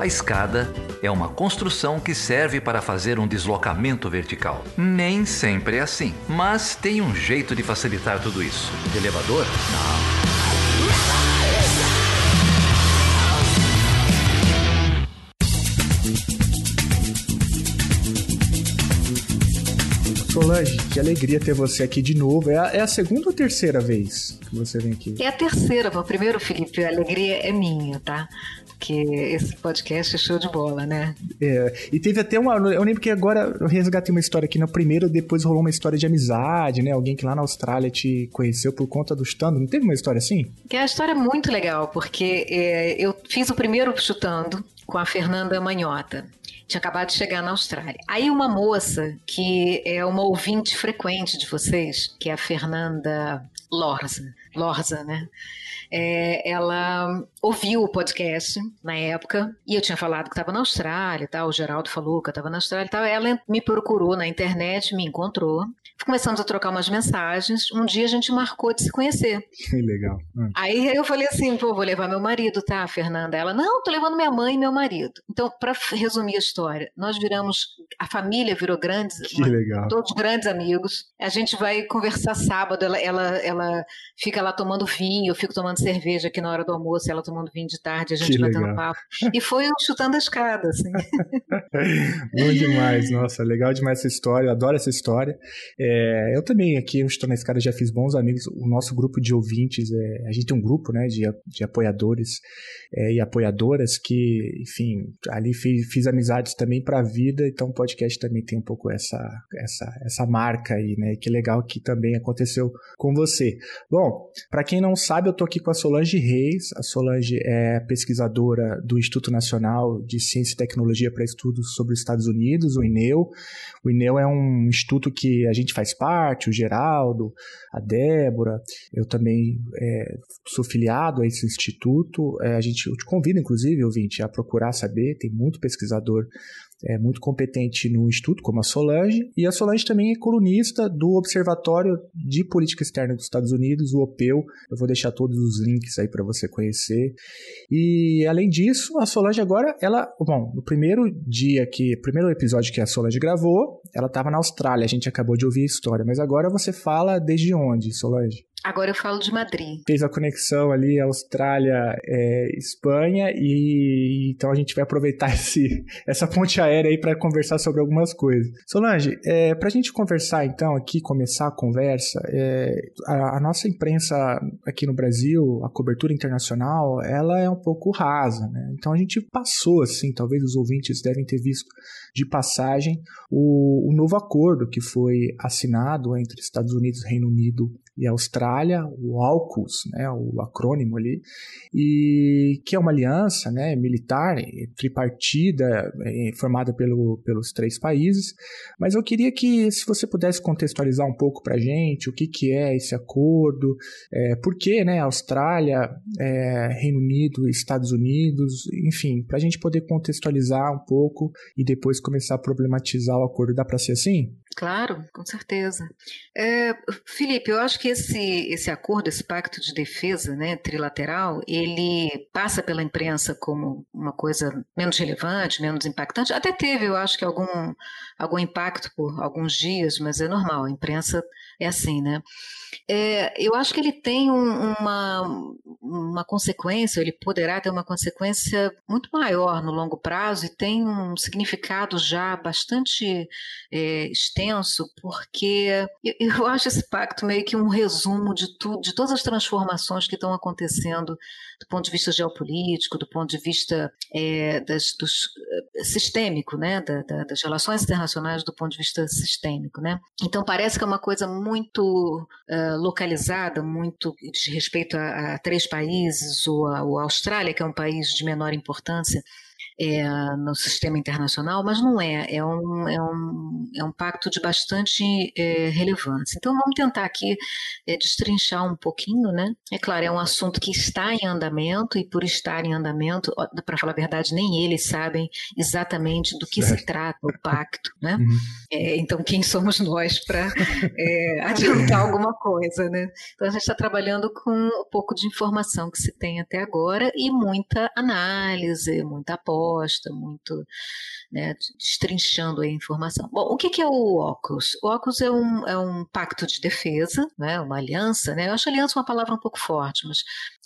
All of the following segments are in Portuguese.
A escada é uma construção que serve para fazer um deslocamento vertical. Nem sempre é assim, mas tem um jeito de facilitar tudo isso. De elevador? Não. Solange, que alegria ter você aqui de novo. É a, é a, segunda ou terceira vez que você vem aqui? É a terceira. O primeiro, Felipe, a alegria é minha, tá? Porque esse podcast é show de bola, né? É, e teve até uma. Eu lembro que agora eu resgatei uma história aqui no primeiro, depois rolou uma história de amizade, né? Alguém que lá na Austrália te conheceu por conta do chutando. Não teve uma história assim? Que é uma história muito legal, porque é, eu fiz o primeiro chutando com a Fernanda Manhota tinha acabado de chegar na Austrália. Aí uma moça que é uma ouvinte frequente de vocês, que é a Fernanda Lorza, Lorza, né? É, ela ouviu o podcast na época e eu tinha falado que estava na Austrália e tal, o Geraldo falou que eu estava na Austrália e tal. Ela me procurou na internet, me encontrou começamos a trocar umas mensagens. Um dia a gente marcou de se conhecer. Que legal. Hum. Aí eu falei assim, pô, vou levar meu marido, tá, Fernanda? Ela, não, tô levando minha mãe e meu marido. Então, para resumir a história, nós viramos, a família virou grandes, que legal. todos grandes amigos. A gente vai conversar sábado, ela, ela, ela fica lá tomando vinho, eu fico tomando cerveja aqui na hora do almoço, ela tomando vinho de tarde, a gente que batendo legal. papo. E foi chutando a escada, assim. Bom demais, nossa, legal demais essa história, eu adoro essa história. É, eu também aqui, eu estou na escada, já fiz bons amigos. O nosso grupo de ouvintes, é, a gente tem um grupo né, de, de apoiadores é, e apoiadoras que, enfim, ali fiz, fiz amizades também para a vida, então o podcast também tem um pouco essa, essa, essa marca aí, né? Que legal que também aconteceu com você. Bom, para quem não sabe, eu estou aqui com a Solange Reis. A Solange é pesquisadora do Instituto Nacional de Ciência e Tecnologia para Estudos sobre os Estados Unidos, o INEU. O INEU é um instituto que a gente faz parte, o Geraldo, a Débora, eu também é, sou filiado a esse instituto. É, a gente, eu te convido, inclusive, ouvinte, a procurar saber, tem muito pesquisador é muito competente no Instituto, como a Solange, e a Solange também é colunista do Observatório de Política Externa dos Estados Unidos, o OPEU. Eu vou deixar todos os links aí para você conhecer. E além disso, a Solange agora, ela, bom, no primeiro dia que, primeiro episódio que a Solange gravou, ela estava na Austrália, a gente acabou de ouvir a história, mas agora você fala desde onde, Solange? Agora eu falo de Madrid. Fez a conexão ali Austrália, é, Espanha e então a gente vai aproveitar esse, essa ponte aérea aí para conversar sobre algumas coisas. Solange, é, para a gente conversar então aqui, começar a conversa, é, a, a, nossa imprensa aqui no Brasil, a cobertura internacional, ela é um pouco rasa, né? Então a gente passou assim, talvez os ouvintes devem ter visto de passagem o, o novo acordo que foi assinado entre Estados Unidos, Reino Unido e Austrália, o AUKUS, né, o acrônimo ali, e que é uma aliança né, militar tripartida é, formada pelo, pelos três países. Mas eu queria que, se você pudesse contextualizar um pouco para a gente o que, que é esse acordo, é, por que né, Austrália, é, Reino Unido, Estados Unidos, enfim, para a gente poder contextualizar um pouco e depois começar a problematizar o acordo. Dá para ser assim? Claro, com certeza. É, Felipe, eu acho que esse, esse acordo, esse pacto de defesa né, trilateral, ele passa pela imprensa como uma coisa menos relevante, menos impactante. Até teve, eu acho que algum, algum impacto por alguns dias, mas é normal, a imprensa é assim, né? É, eu acho que ele tem um, uma, uma consequência, ele poderá ter uma consequência muito maior no longo prazo e tem um significado já bastante é, extenso, porque eu, eu, acho esse pacto meio que um resumo de, tudo, de todas as transformações que estão acontecendo do ponto de vista geopolítico, do ponto de vista é, das, dos, eh, sistêmico, né, da, da, das relações internacionais do ponto de vista sistêmico. Né? Então parece que é uma coisa muito uh, localizada, muito de respeito a, a três países, ou a, ou a Austrália, que é um país de menor importância, é, no sistema internacional, mas não é. É um, é um, é um pacto de bastante é, relevância. Então vamos tentar aqui é, destrinchar um pouquinho, né? É claro, é um assunto que está em andamento e por estar em andamento, para falar a verdade, nem eles sabem exatamente do que se trata o pacto, né? Uhum. É, então quem somos nós para é, adiantar alguma coisa, né? Então a gente está trabalhando com um pouco de informação que se tem até agora e muita análise, muita aposta resposta, muito né, destrinchando a informação. Bom, o que, é o AUKUS? O AUKUS é um, é um pacto de defesa, né, uma aliança, né? Eu acho aliança uma palavra um pouco forte, mas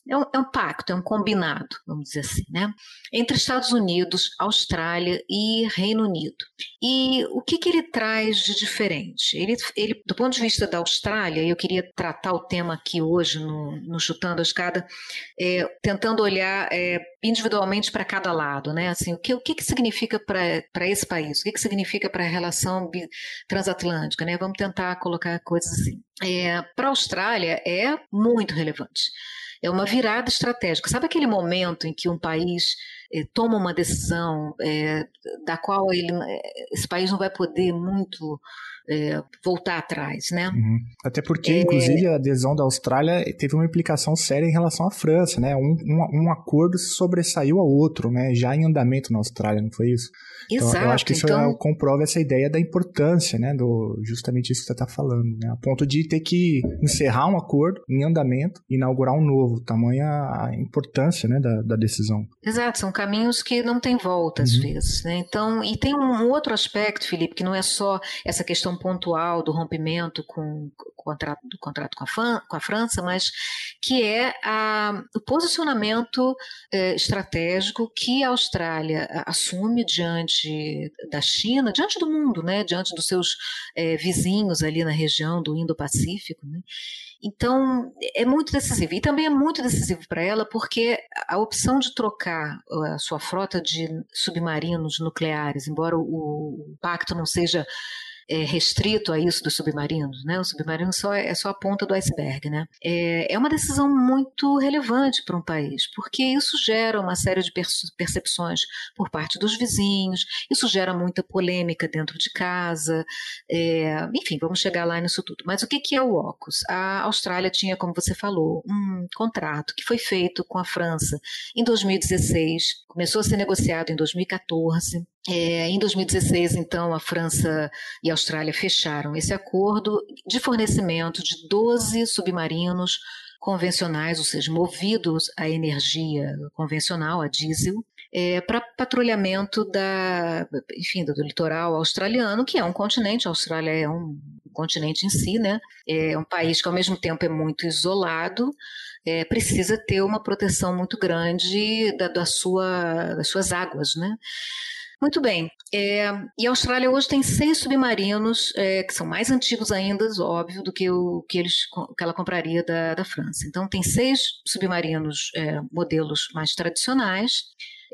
é um, é um, pacto, é um combinado, vamos dizer assim, né? entre Estados Unidos, Austrália e Reino Unido. E o que, que ele traz de diferente? Ele, ele, do ponto de vista da Austrália, eu queria tratar o tema aqui hoje no, no Chutando a Escada, é, tentando olhar é, individualmente para cada lado, né? Assim, o que, o que, que significa para esse país? O que, que significa para a relação transatlântica, né? Vamos tentar colocar coisas assim. É, para a Austrália é muito relevante é uma virada estratégica. Sabe aquele momento em que um país eh, toma uma decisão eh, da qual ele, eh, esse país não vai poder muito é, voltar atrás, né? Uhum. Até porque, é... inclusive, a adesão da Austrália teve uma implicação séria em relação à França, né? Um, um, um acordo sobressaiu ao outro, né? Já em andamento na Austrália, não foi isso? Exato. Então, eu acho que isso então... É, comprova essa ideia da importância, né? Do, justamente isso que você está falando, né? A ponto de ter que encerrar um acordo em andamento e inaugurar um novo. Tamanha a importância, né? Da, da decisão. Exato. São caminhos que não tem volta, às uhum. vezes, né? Então, e tem um outro aspecto, Felipe, que não é só essa questão pontual do rompimento com, o contrato, do contrato com a, com a França, mas que é a, o posicionamento eh, estratégico que a Austrália assume diante da China, diante do mundo, né, diante dos seus eh, vizinhos ali na região do Indo-Pacífico. Né? Então, é muito decisivo. E também é muito decisivo para ela porque a opção de trocar a sua frota de submarinos nucleares, embora o pacto não seja é, restrito a isso dos submarinos, né? O submarino só é, é só a ponta do iceberg, né? É, é uma decisão muito relevante para um país, porque isso gera uma série de percepções por parte dos vizinhos, isso gera muita polêmica dentro de casa, é, enfim, vamos chegar lá nisso tudo. Mas o que, que é o AUKUS? A Austrália tinha, como você falou, um contrato que foi feito com a França em 2016, começou a ser negociado em 2014, é, em 2016, então, a França e a Austrália fecharam esse acordo de fornecimento de 12 submarinos convencionais, ou seja, movidos a energia convencional, a diesel, é, para patrulhamento da, enfim, do, do, litoral australiano, que é um continente. A Austrália é um continente em si, né? É um país que ao mesmo tempo é muito isolado, é, precisa ter uma proteção muito grande da, da sua, das suas águas, né? Muito bem. É, e a Austrália hoje tem seis submarinos, é, que são mais antigos ainda, óbvio, do que o que, eles, que ela compraria da, da França. Então, tem seis submarinos, é, modelos mais tradicionais,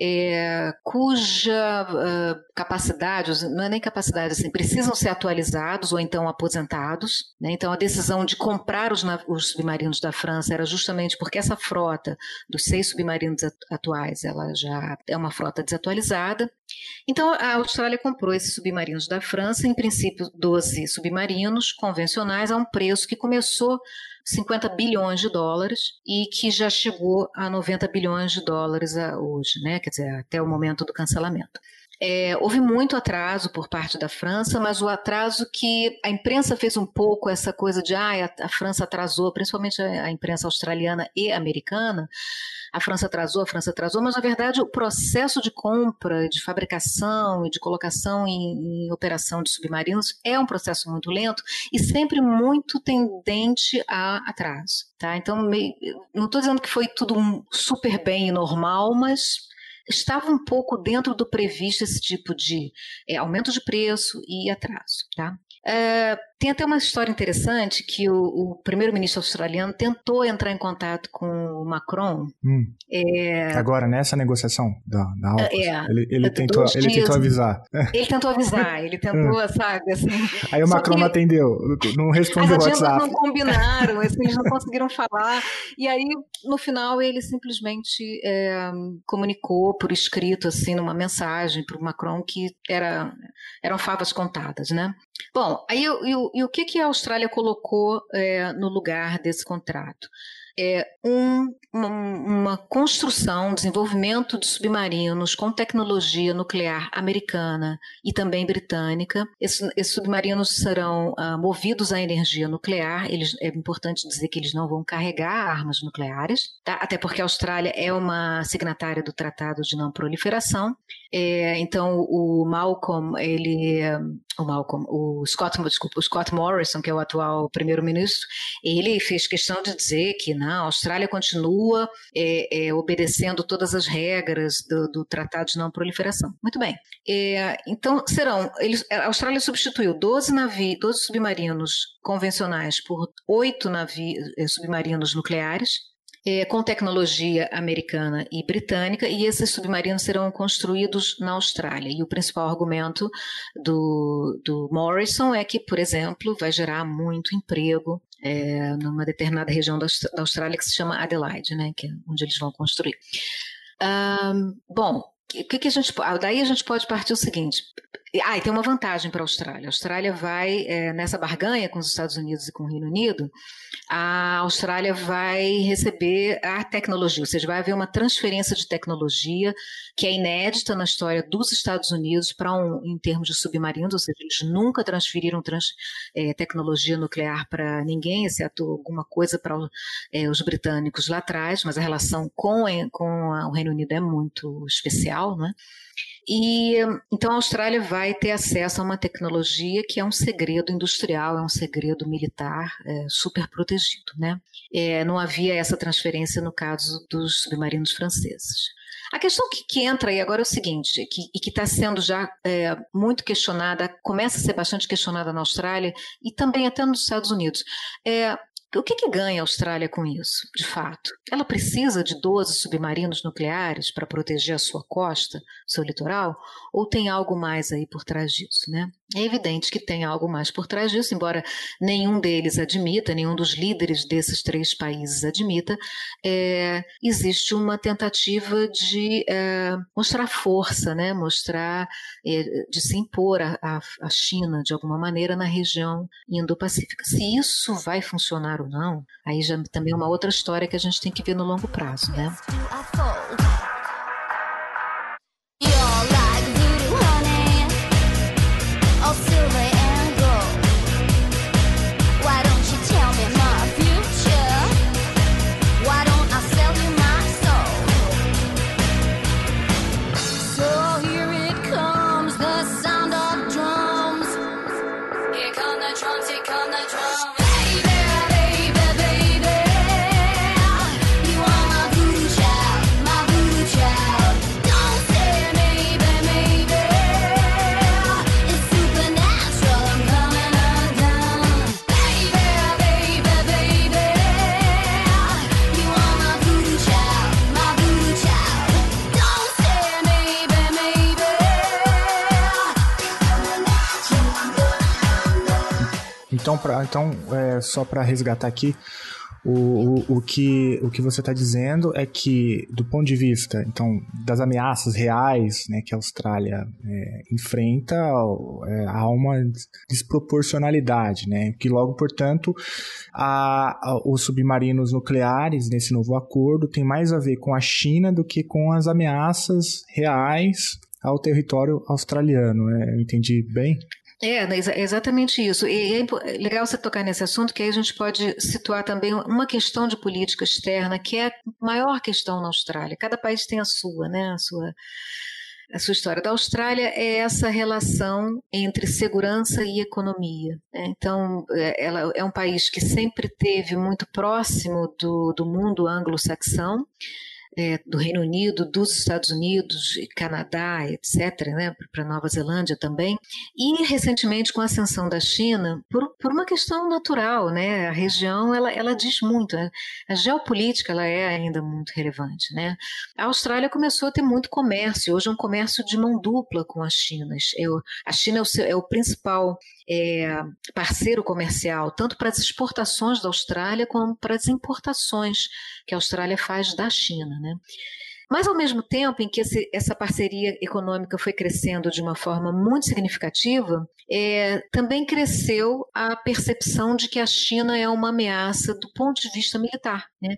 é, cuja uh, capacidade, não é nem capacidade, assim, precisam ser atualizados ou então aposentados. Né? Então, a decisão de comprar os, os, submarinos da França era justamente porque essa frota dos seis submarinos atuais ela já é uma frota desatualizada. Então, a Austrália comprou esses submarinos da França, em princípio 12 submarinos convencionais, a um preço que começou 50 bilhões de dólares e que já chegou a 90 bilhões de dólares hoje, né? quer dizer, até o momento do cancelamento. É, houve muito atraso por parte da França, mas o atraso que a imprensa fez um pouco essa coisa de ah, a, a França atrasou, principalmente a, a imprensa australiana e americana, a França atrasou, a França atrasou, mas na verdade o processo de compra, de fabricação e de colocação em, em operação de submarinos é um processo muito lento e sempre muito tendente a atraso. Tá? Então, não estou dizendo que foi tudo super bem e normal, mas estava um pouco dentro do previsto esse tipo de é, aumento de preço e atraso. Tá? É, tem até uma história interessante que o, o primeiro-ministro australiano tentou entrar em contato com o Macron. Hum. É, Agora, nessa negociação da, da é, ele, ele, tentou, ele tentou avisar. Ele tentou avisar, ele tentou, hum. sabe, assim... Aí o Macron não atendeu, não respondeu o WhatsApp. As não combinaram, assim, eles não conseguiram falar. E aí, no final, ele simplesmente é, comunicou por escrito, assim, numa mensagem para o Macron que era, eram favas contadas, né? Bom, aí eu, eu e o que, que a Austrália colocou é, no lugar desse contrato? É um, uma, uma construção, desenvolvimento de submarinos com tecnologia nuclear americana e também britânica. Esses, esses submarinos serão uh, movidos à energia nuclear. Eles, é importante dizer que eles não vão carregar armas nucleares, tá? até porque a Austrália é uma signatária do Tratado de Não Proliferação. É, então, o Malcolm, ele, o Malcolm, o Scott, desculpa, o Scott Morrison, que é o atual primeiro-ministro, ele fez questão de dizer que não, a Austrália continua é, é, obedecendo todas as regras do, do, Tratado de Não Proliferação. Muito bem. É, então, serão, eles, a Austrália substituiu 12 navios, 12 submarinos convencionais por oito navios é, submarinos nucleares, é, com tecnologia americana e britânica, e esses submarinos serão construídos na Austrália. E o principal argumento do, do Morrison é que, por exemplo, vai gerar muito emprego é, numa determinada região da, Austrália que se chama Adelaide, né, que é onde eles vão construir. Um, bom, o que, que, a gente daí a gente pode partir o seguinte ah, e tem uma vantagem para a Austrália. A Austrália vai, é, nessa barganha com os Estados Unidos e com o Reino Unido, a Austrália vai receber a tecnologia, ou seja, vai haver uma transferência de tecnologia que é inédita na história dos Estados Unidos para um, em termos de submarinos, ou seja, eles nunca transferiram trans, é, tecnologia nuclear para ninguém, exceto alguma coisa para é, os britânicos lá atrás, mas a relação com, com o Reino Unido é muito especial, não é? E então a Austrália vai ter acesso a uma tecnologia que é um segredo industrial, é um segredo militar é, super protegido, né? É, não havia essa transferência no caso dos submarinos franceses. A questão que, que, entra aí agora é o seguinte, que, e que está sendo já é, muito questionada, começa a ser bastante questionada na Austrália e também até nos Estados Unidos. É, o que, que, ganha a Austrália com isso, de fato? Ela precisa de 12 submarinos nucleares para proteger a sua costa, seu litoral? Ou tem algo mais aí por trás disso, né? É evidente que tem algo mais por trás disso, embora nenhum deles admita, nenhum dos líderes desses três países admita, é, existe uma tentativa de é, mostrar força, né? mostrar, é, de se impor a, a China de alguma maneira na região Indo-Pacífica. Se isso vai funcionar ou não, aí já também é uma outra história que a gente tem que ver no longo prazo. Né? Então, pra, então é, só para resgatar aqui, o, o, o, que, o que você está dizendo é que, do ponto de vista então, das ameaças reais né, que a Austrália é, enfrenta, é, há uma desproporcionalidade, né, que logo, portanto, a, a, os submarinos nucleares nesse novo acordo tem mais a ver com a China do que com as ameaças reais ao território australiano. É, eu entendi bem? É, né, exatamente isso. E é legal você tocar nesse assunto, que aí a gente pode situar também uma questão de política externa, que é a maior questão na Austrália. Cada país tem a sua, né? A sua, a sua história. Da Austrália é essa relação entre segurança e economia. Né? Então, é, ela é um país que sempre teve muito próximo do, do mundo anglo-saxão é, do Reino Unido, dos Estados Unidos, Canadá, etc., né, para Nova Zelândia também, e recentemente com a ascensão da China, por, por uma questão natural, né, a região ela, ela diz muito, né, a geopolítica ela é ainda muito relevante, né. A Austrália começou a ter muito comércio, hoje é um comércio de mão dupla com a China. a China é o, é o principal é, parceiro comercial, tanto para as exportações da Austrália como para as importações que a Austrália faz da China. Né? Mas, ao mesmo tempo em que esse, essa parceria econômica foi crescendo de uma forma muito significativa, é, também cresceu a percepção de que a China é uma ameaça do ponto de vista militar. Né?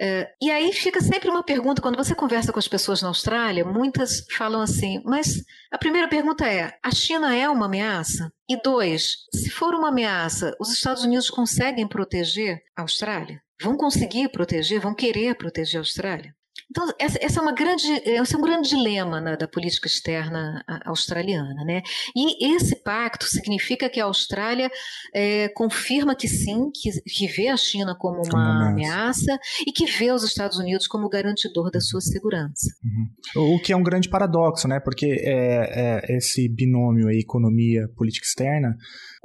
É, e aí fica sempre uma pergunta, quando você conversa com as pessoas na Austrália, muitas falam assim, mas a primeira pergunta é: a China é uma ameaça? E dois, se for uma ameaça, os Estados Unidos conseguem proteger a Austrália? Vão conseguir proteger, vão querer proteger a Austrália? Então, essa, essa, é uma grande, esse é um grande dilema né, da política externa australiana. Né? E esse pacto significa que a Austrália é, confirma que sim, que, que, vê a China como uma, ameaça. e que vê os Estados Unidos como garantidor da sua segurança. Uhum. O que é um grande paradoxo, né? porque é, é esse binômio aí, economia, política externa,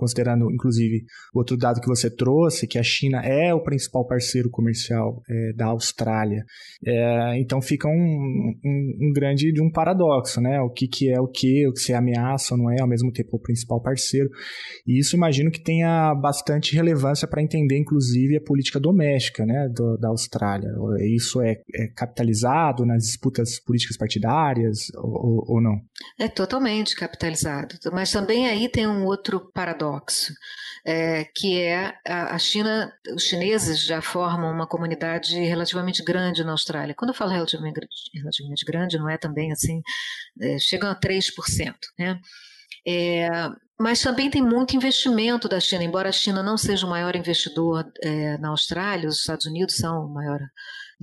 considerando inclusive outro dado que você trouxe, que a China é o principal parceiro comercial é, da Austrália. É, então fica um, um, um, grande de um paradoxo, né? O que, que é o que, o que se ameaça ou não é, ao mesmo tempo o principal parceiro. E isso imagino que tenha bastante relevância para entender, inclusive, a política doméstica né, do, da Austrália. Isso é, é, capitalizado nas disputas políticas partidárias ou, ou não? É totalmente capitalizado. Mas também aí tem um outro paradoxo é, que é a, a, China, os chineses já formam uma comunidade relativamente grande na Austrália. Quando eu falo relativamente, relativamente grande, não é também assim, é, chegam a 3%. Né? É, mas também tem muito investimento da China, embora a China não seja o maior investidor é, na Austrália, os Estados Unidos são o maior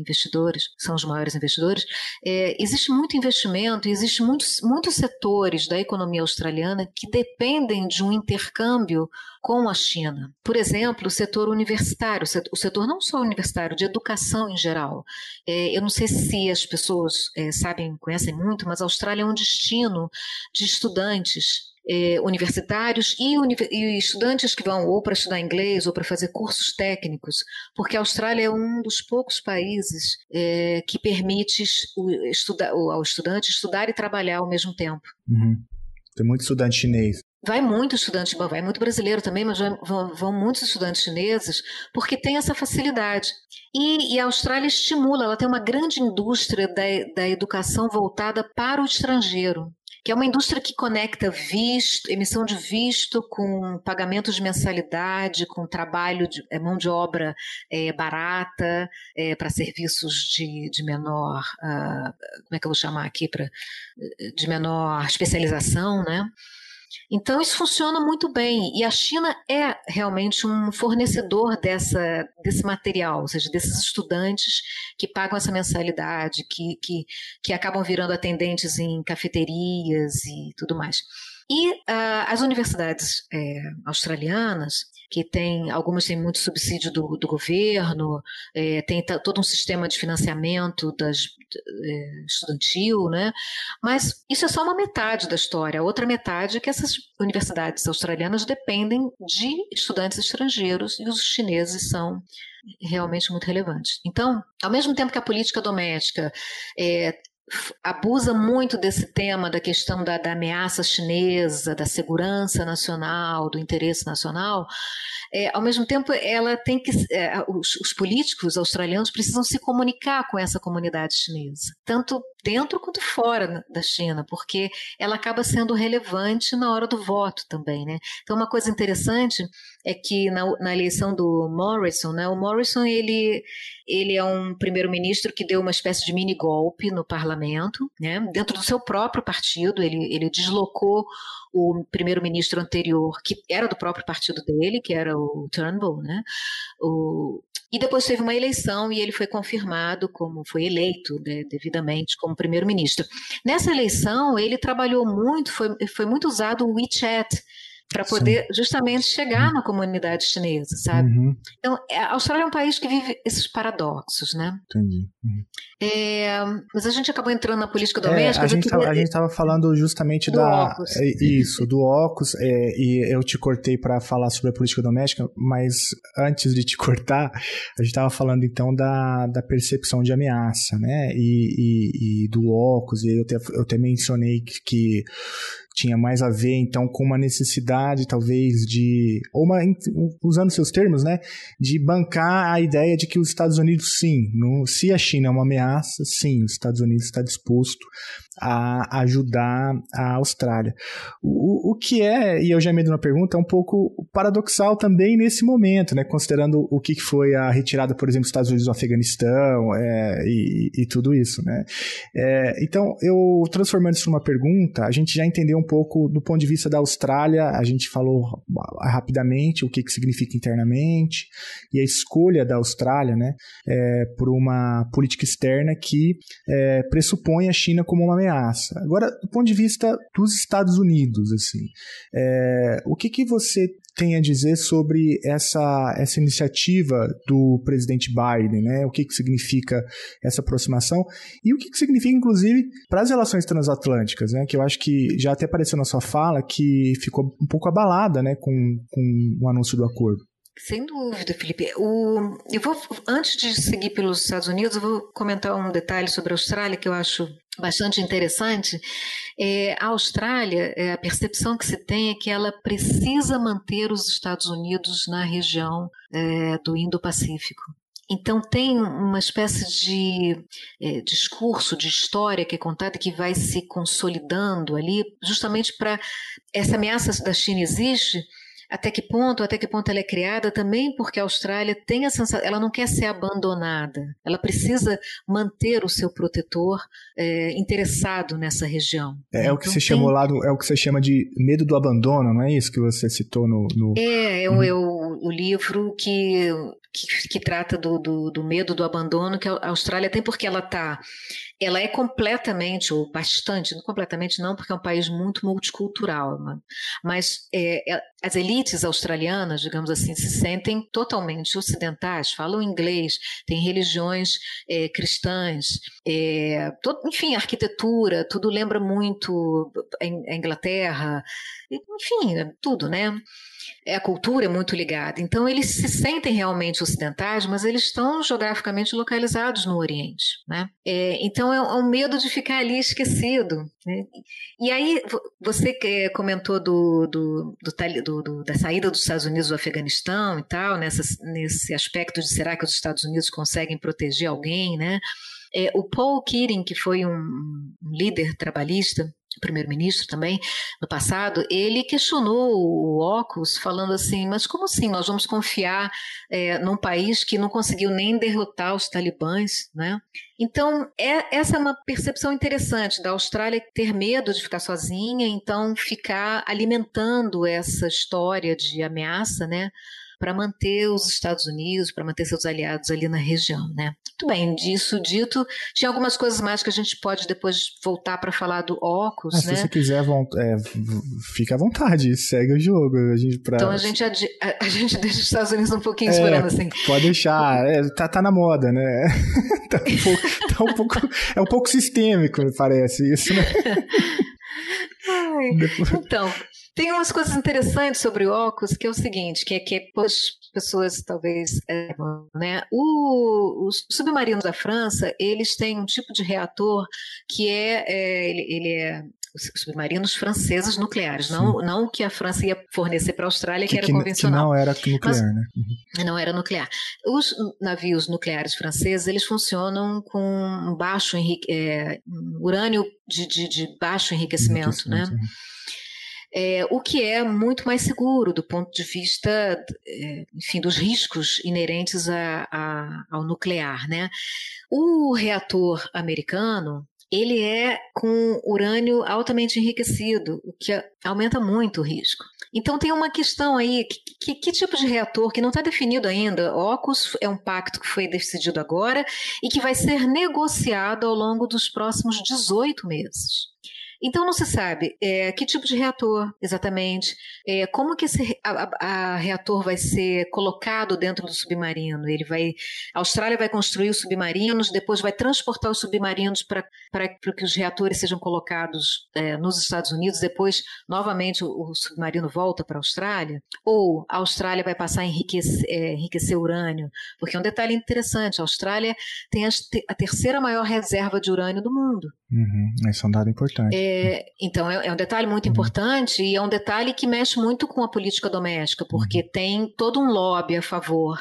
investidores, são os maiores investidores, é, existe muito investimento existe muitos, muitos setores da economia australiana que dependem de um intercâmbio com a China. Por exemplo, o setor universitário, o setor não só universitário, de educação em geral. É, eu não sei se as pessoas é, sabem, conhecem muito, mas a Austrália é um destino de estudantes eh, universitários e, e, estudantes que vão ou para estudar inglês ou para fazer cursos técnicos, porque a Austrália é um dos poucos países eh, que permite estuda, ao estudante estudar e trabalhar ao mesmo tempo. Uhum. Tem muito estudante chinês. Vai muito estudante, vai muito brasileiro também, mas vão, vão muitos estudantes chineses, porque tem essa facilidade. E, e, a Austrália estimula, ela tem uma grande indústria da, da educação voltada para o estrangeiro que é uma indústria que conecta visto, emissão de visto com pagamento de mensalidade, com trabalho de é, mão de obra é, barata é, para serviços de, de menor, uh, como é que eu vou chamar aqui para de menor especialização, né? Então, isso funciona muito bem. E a China é realmente um fornecedor dessa, desse material, ou seja, desses estudantes que pagam essa mensalidade, que, que, que acabam virando atendentes em cafeterias e tudo mais. E uh, as universidades é, australianas, que tem, algumas têm muito subsídio do, do governo, é, tem todo um sistema de financiamento das, é, estudantil, né? mas isso é só uma metade da história. A outra metade é que essas universidades australianas dependem de estudantes estrangeiros e os chineses são realmente muito relevantes. Então, ao mesmo tempo que a política doméstica é, abusa muito desse tema da questão da, da, ameaça chinesa, da segurança nacional, do interesse nacional, é, ao mesmo tempo ela tem que é, os, os, políticos australianos precisam se comunicar com essa comunidade chinesa, tanto dentro quanto fora da China, porque ela acaba sendo relevante na hora do voto também, né? Então uma coisa interessante é que na, na eleição do Morrison, né, o Morrison ele, ele é um primeiro-ministro que deu uma espécie de mini golpe no parlamento, né, dentro do seu próprio partido, ele, ele deslocou o primeiro-ministro anterior, que era do próprio partido dele, que era o Turnbull, né, o, e depois teve uma eleição e ele foi confirmado como foi eleito né, devidamente como primeiro-ministro. Nessa eleição ele trabalhou muito, foi, foi muito usado o WeChat para poder Sim. justamente chegar uhum. na comunidade chinesa, sabe? Uhum. Então, é, a Austrália é um país que vive esses paradoxos, né? Entendi. Uhum. É, mas a gente acabou entrando na política doméstica. É, a, gente queria... a gente estava falando justamente do da Ocus. É, isso, do Ocus, é, e eu te cortei para falar sobre a política doméstica, mas antes de te cortar, a gente estava falando então da, da percepção de ameaça, né? E, e, e do Ocus, e eu até, eu até mencionei que, que tinha mais a ver então com uma necessidade talvez de ou uma, usando seus termos, né, de bancar a ideia de que os Estados Unidos sim, no, se a China é uma ameaça, sim, os Estados Unidos está disposto a ajudar a Austrália. O, o que é, e eu já emendo uma pergunta, é um pouco paradoxal também nesse momento, né? considerando o que foi a retirada, por exemplo, dos Estados Unidos do Afeganistão é, e, e, tudo isso. Né? É, então, eu transformando isso numa pergunta, a gente já entendeu um pouco do ponto de vista da Austrália, a gente falou rapidamente o que, que significa internamente e a escolha da Austrália né, é, por uma política externa que é, pressupõe a China como uma ameaça. Agora, do ponto de vista dos Estados Unidos, assim, é, o que, que você tem a dizer sobre essa, essa iniciativa do presidente Biden, né? O que, que significa essa aproximação e o que, que significa, inclusive, para as relações transatlânticas, né? Que eu acho que já até apareceu na sua fala que ficou um pouco abalada, né, com, com o anúncio do acordo. Sem dúvida, Felipe. O, eu vou, antes de seguir pelos Estados Unidos, eu vou comentar um detalhe sobre a Austrália que eu acho bastante interessante. É, a Austrália, é, a percepção que se tem é que ela precisa manter os Estados Unidos na região é, do Indo-Pacífico. Então tem uma espécie de é, discurso, de história que é contada que vai se consolidando ali, justamente para essa ameaça da China existe, até que ponto, até que ponto ela é criada também porque a Austrália tem a sensação, ela não quer ser abandonada, ela precisa manter o seu protetor é, interessado nessa região. É, é o que então, você tem... chamou lá, do, é o que você chama de medo do abandono, não é isso que você citou no... no... É, é, uhum. é o, o livro que que, que, trata do, do, do, medo do abandono que a Austrália tem, porque ela está ela é completamente, ou bastante, não completamente não, porque é um país muito multicultural, mas é, é, as elites australianas, digamos assim, se sentem totalmente ocidentais, falam inglês, têm religiões é, cristãs, é, todo, enfim, arquitetura, tudo lembra muito a Inglaterra, enfim, tudo, né? É, a cultura é muito ligada. Então, eles se sentem realmente ocidentais, mas eles estão geograficamente localizados no Oriente. Né? É, então, é um medo de ficar ali esquecido. Né? E aí, você comentou do, do, do, do, da saída dos Estados Unidos do Afeganistão e tal, nessa, nesse aspecto de será que os Estados Unidos conseguem proteger alguém, né? É, o Paul Keating, que foi um líder trabalhista, primeiro-ministro também, no passado, ele questionou o Ocus falando assim, mas como assim nós vamos confiar é, num país que não conseguiu nem derrotar os talibãs, né? Então, é, essa é uma percepção interessante da Austrália ter medo de ficar sozinha, então ficar alimentando essa história de ameaça, né? Para manter os Estados Unidos, para manter seus aliados ali na região, né? Muito bem, disso dito, tinha algumas coisas mais que a gente pode depois voltar para falar do Ocus, ah, né? Se você quiser, é, fica à vontade, segue o jogo. A gente, pra... Então a gente, a, a, gente deixa os Estados Unidos um pouquinho é, esperando assim. Pode deixar, é, tá, tá na moda, né? tá um pouco, tá um pouco, é um pouco sistêmico, me parece isso, né? Ai, então, tem umas coisas interessantes sobre o óculos, que é o seguinte, que é que as pessoas talvez, é, né, o, os submarinos da França, eles têm um tipo de reator que é, é ele, ele é os submarinos franceses nucleares, não, não o que a França ia fornecer para a Austrália, que, que, era convencional. Que não era nuclear, Mas, né? Uhum. Não era nuclear. Os navios nucleares franceses, eles funcionam com baixo é, urânio de, de, de, baixo enriquecimento, né? enriquecimento né? é, o que é muito mais seguro do ponto de vista, é, enfim, dos riscos inerentes a, a, ao nuclear, né? O reator americano, ele é com urânio altamente enriquecido, o que aumenta muito o risco. Então tem uma questão aí, que, que, que tipo de reator que não está definido ainda? OCUS é um pacto que foi decidido agora e que vai ser negociado ao longo dos próximos 18 meses. Então não se sabe é, que tipo de reator exatamente, é, como que esse a, a, reator vai ser colocado dentro do submarino. Ele vai, a Austrália vai construir os submarinos, depois vai transportar os submarinos para que os reatores sejam colocados é, nos Estados Unidos, depois novamente o, o submarino volta para a Austrália, ou a Austrália vai passar a enriquecer, é, enriquecer urânio, porque é um detalhe interessante, a Austrália tem a, a terceira maior reserva de urânio do mundo. Uhum, esse é um dado importante. É, então, é, é, um detalhe muito uhum. importante e é um detalhe que mexe muito com a política doméstica, porque uhum. tem todo um lobby a favor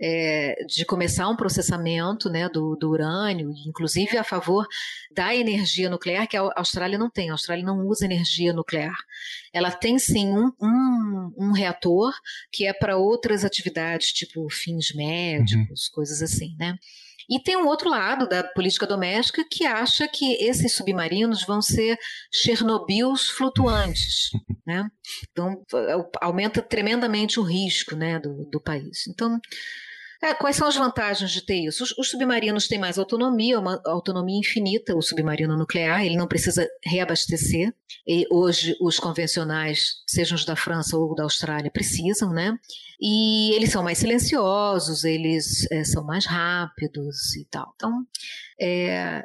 é, de começar um processamento né, do, do, urânio, inclusive a favor da energia nuclear, que a Austrália não tem. A Austrália não usa energia nuclear. Ela tem sim um, um, um reator que é para outras atividades, tipo fins médicos, uhum. coisas assim, né? E tem um outro lado da política doméstica que acha que esses submarinos vão ser Chernobyls flutuantes, né? Então aumenta tremendamente o risco, né, do, do país. Então é, quais são as vantagens de ter isso? Os, os, submarinos têm mais autonomia, uma autonomia infinita, o submarino nuclear, ele não precisa reabastecer. E hoje, os convencionais, sejam os da França ou da Austrália, precisam, né? E eles são mais silenciosos, eles é, são mais rápidos e tal. Então, é,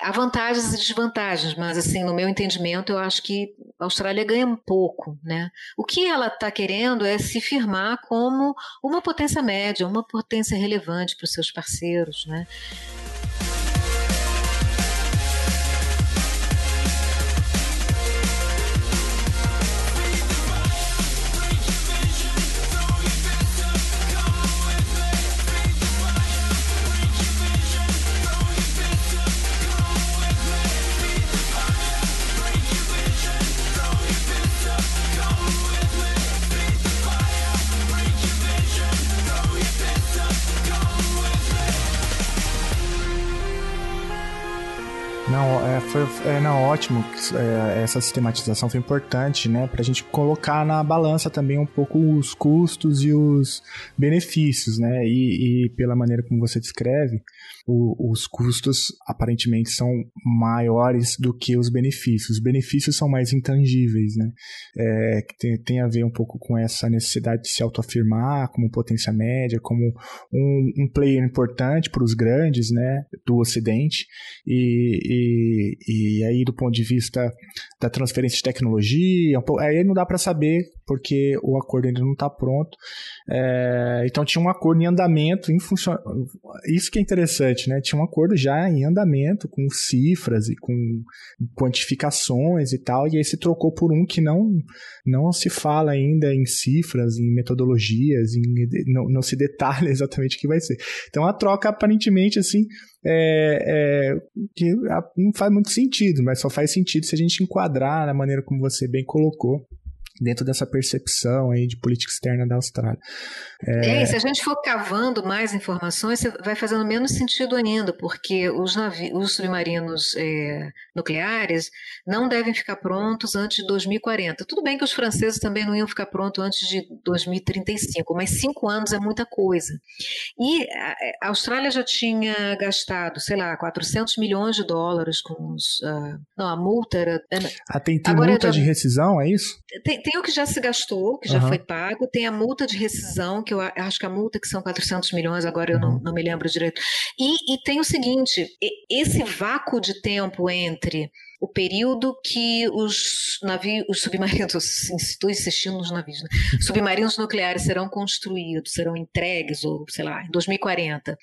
há vantagens e desvantagens, mas assim, no meu entendimento, eu acho que a Austrália ganha um pouco, né? O que ela está querendo é se firmar como uma potência média, uma potência relevante para os seus parceiros, né? Não, é, foi é, não, ótimo. É, essa sistematização foi importante, né? Para a gente colocar na balança também um pouco os custos e os benefícios, né? E, e pela maneira como você descreve, o, os custos aparentemente são maiores do que os benefícios. Os benefícios são mais intangíveis, né? É, tem, tem, a ver um pouco com essa necessidade de se autoafirmar como potência média, como um, um player importante para os grandes, né? Do Ocidente e, e, e, aí do ponto de vista da transferência de tecnologia, aí não dá para saber porque o acordo ainda não está pronto. É, então tinha um acordo em andamento, em função. Isso que é interessante, né? Tinha um acordo já em andamento, com cifras e com quantificações e tal, e aí se trocou por um que não, não se fala ainda em cifras, em metodologias, em, não, não se detalha exatamente o que vai ser. Então a troca aparentemente assim é, é, que não faz muito sentido, mas só faz sentido se a gente enquadrar na maneira como você bem colocou dentro dessa percepção aí de política externa da Austrália. É, é se a gente for cavando mais informações, vai fazendo menos sentido ainda, porque os, os submarinos é, nucleares não devem ficar prontos antes de 2040. Tudo bem que os franceses também não iam ficar prontos antes de 2035, mas cinco anos é muita coisa. E a Austrália já tinha gastado, sei lá, 400 milhões de dólares com os. Uh, não, a multa era. Ah, tem, tem multa já, de rescisão, é isso? Tem, tem, o que já se gastou, que já uhum. foi pago, tem a multa de rescisão, que eu acho que a multa que são 400 milhões, agora eu uhum. não, não me lembro direito. E, e tem o seguinte: esse vácuo de tempo entre o período que os navios, os submarinos, estou insistindo nos navios, né? submarinos nucleares serão construídos, serão entregues, ou sei lá, em 2040.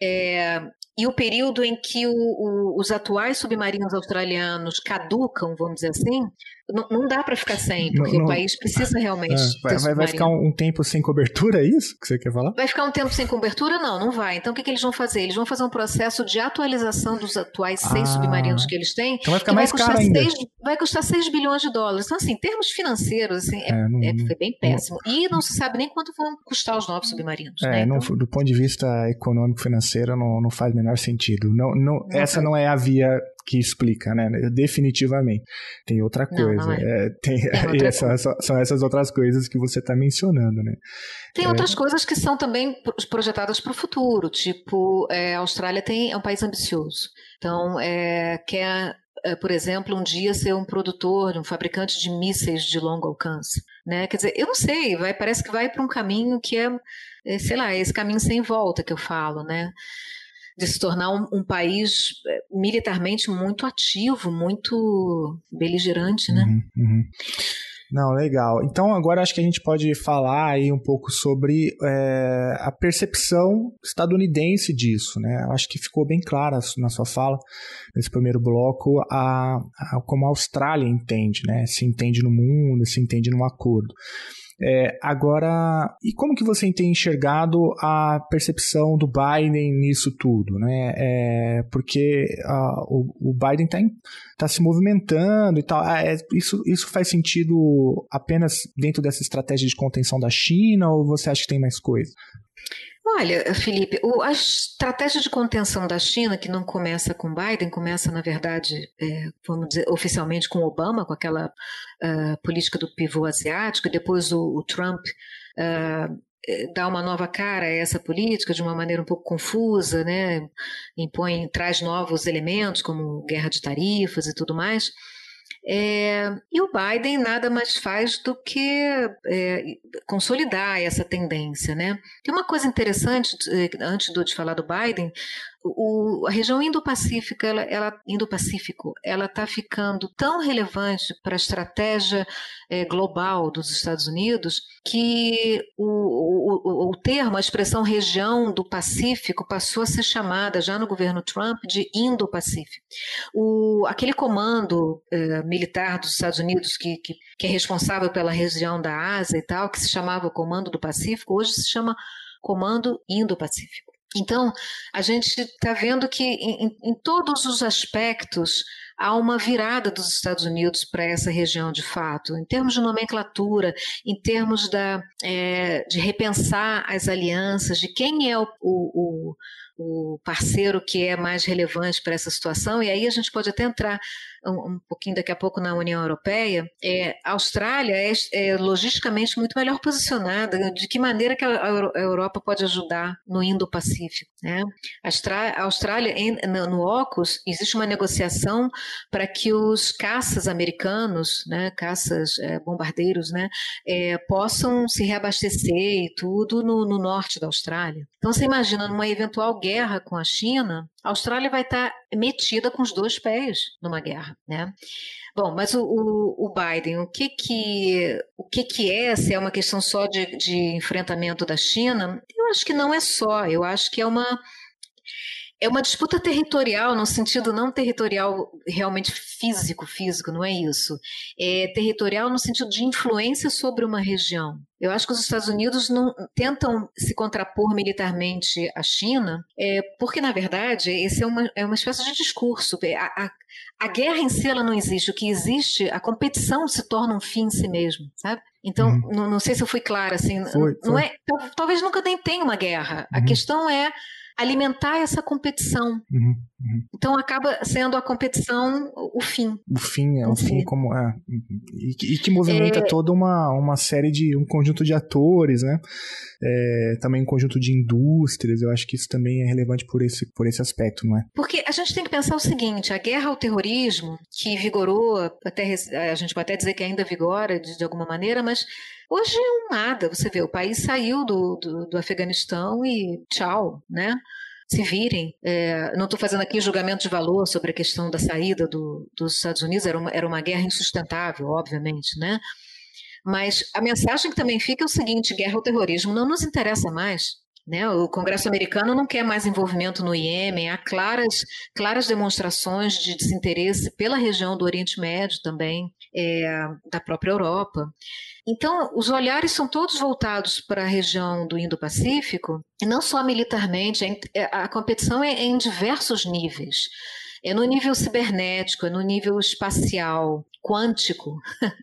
É, e o período em que o, o, os atuais submarinos australianos caducam, vamos dizer assim, não, não dá para ficar sem, porque não, não, o país precisa realmente. É, vai, vai, ficar um, um, tempo sem cobertura, é isso que você quer falar? Vai ficar um tempo sem cobertura? Não, não vai. Então o que, que eles vão fazer? Eles vão fazer um processo de atualização dos atuais seis ah, submarinos que eles têm. Então vai ficar mais vai caro ainda. vai custar 6 bilhões de dólares. Então, assim, em termos financeiros, assim, é, é, é foi bem péssimo. e não se sabe nem quanto vão custar os novos submarinos. É, né? então, do ponto de vista econômico financeiro, não, não faz o menor sentido. Não, não, essa não é a via que explica, né? Definitivamente. Tem outra coisa. Não, não é. É, tem, tem essa, são essas outras coisas que você está mencionando, né? Tem é. outras coisas que são também projetadas para o futuro, tipo, é, a Austrália tem, é um país ambicioso. Então, é, quer, é, por exemplo, um dia ser um produtor, um fabricante de mísseis de longo alcance. Né? Quer dizer, eu não sei, vai, parece que vai para um caminho que é, é, sei lá, esse caminho sem volta que eu falo, né? De se tornar um, um, país é, militarmente muito ativo, muito beligerante, né? Uhum, uhum. Não, legal. Então agora acho que a gente pode falar aí um pouco sobre é, a percepção estadunidense disso, né? Eu acho que ficou bem clara na sua fala, nesse primeiro bloco, a, a, como a Austrália entende, né? Se entende no mundo, se entende no acordo. É, agora, e como que você tem enxergado a percepção do Biden nisso tudo, né? É, porque uh, o, o, Biden está tá se movimentando e tal. Ah, é, isso, isso faz sentido apenas dentro dessa estratégia de contenção da China ou você acha que tem mais coisa? Olha, Felipe, a estratégia de contenção da China, que não começa com Biden, começa, na verdade, é, vamos dizer, oficialmente com Obama, com aquela uh, política do pivô asiático, e depois o, o Trump uh, dá uma nova cara a essa política de uma maneira um pouco confusa, né? impõe, traz novos elementos, como guerra de tarifas e tudo mais. É, e o Biden nada mais faz do que é, consolidar essa tendência. Né? Tem uma coisa interessante, eh, antes de falar do Biden, o, a região Indo-Pacífico, ela, ela Indo-Pacífico, ela está ficando tão relevante para a estratégia é, global dos Estados Unidos que o, o, o, termo, a expressão região do Pacífico passou a ser chamada já no governo Trump de Indo-Pacífico. aquele comando é, militar dos Estados Unidos que, que, que é responsável pela região da Ásia e tal, que se chamava Comando do Pacífico, hoje se chama Comando Indo-Pacífico. Então, a gente está vendo que em, em, todos os aspectos há uma virada dos Estados Unidos para essa região de fato, em termos de nomenclatura, em termos da, é, de repensar as alianças, de quem é o, o, o parceiro que é mais relevante para essa situação, e aí a gente pode até entrar um, um pouquinho daqui a pouco na União Europeia, é, a Austrália é, é, logisticamente muito melhor posicionada. De que maneira que a, a Europa pode ajudar no Indo-Pacífico? Né? A, Austrália, em, no, AUKUS, existe uma negociação para que os caças americanos, né, caças é, bombardeiros, né, é, possam se reabastecer e tudo no, no norte da Austrália. Então você imagina numa eventual guerra com a China, a Austrália vai estar metida com os dois pés numa guerra, né? Bom, mas o, o, o, Biden, o que que, o que que é? Se é uma questão só de, de enfrentamento da China? Eu acho que não é só. Eu acho que é uma é uma disputa territorial, no sentido não territorial realmente físico, físico, não é isso. É territorial no sentido de influência sobre uma região. Eu acho que os Estados Unidos não tentam se contrapor militarmente à China, é, porque, na verdade, esse é uma, é uma espécie de discurso. É, a, a, a guerra em si ela não existe. O que existe, a competição se torna um fim em si mesmo, sabe? Então, uhum. não, não, sei se eu fui clara, assim, foi, não foi. é, talvez nunca nem tenha uma guerra. Uhum. A questão é alimentar essa competição. Uhum, uhum. Então acaba sendo a competição o fim. O fim, é o fim como. É, e, e, que movimenta é... toda uma, uma série de. um conjunto de atores, né? É, também um conjunto de indústrias. Eu acho que isso também é relevante por esse, por esse aspecto, não é? Porque a gente tem que pensar o seguinte: a guerra ao terrorismo, que vigorou, até a gente pode até dizer que ainda vigora de, de alguma maneira, mas Hoje é um nada, você vê, o país saiu do, do, do Afeganistão e tchau, né? se virem. É, não estou fazendo aqui julgamento de valor sobre a questão da saída do, dos Estados Unidos, era uma, era uma guerra insustentável, obviamente, né? Mas a mensagem que também fica é o seguinte: guerra ao terrorismo não nos interessa mais. Né? O Congresso americano não quer mais envolvimento no Iêmen, há claras, claras demonstrações de desinteresse pela região do Oriente Médio também, é, da própria Europa. Então, os olhares são todos voltados para a região do Indo-Pacífico, e não só militarmente, é a competição é em diversos níveis. É no nível cibernético, é no nível espacial, quântico.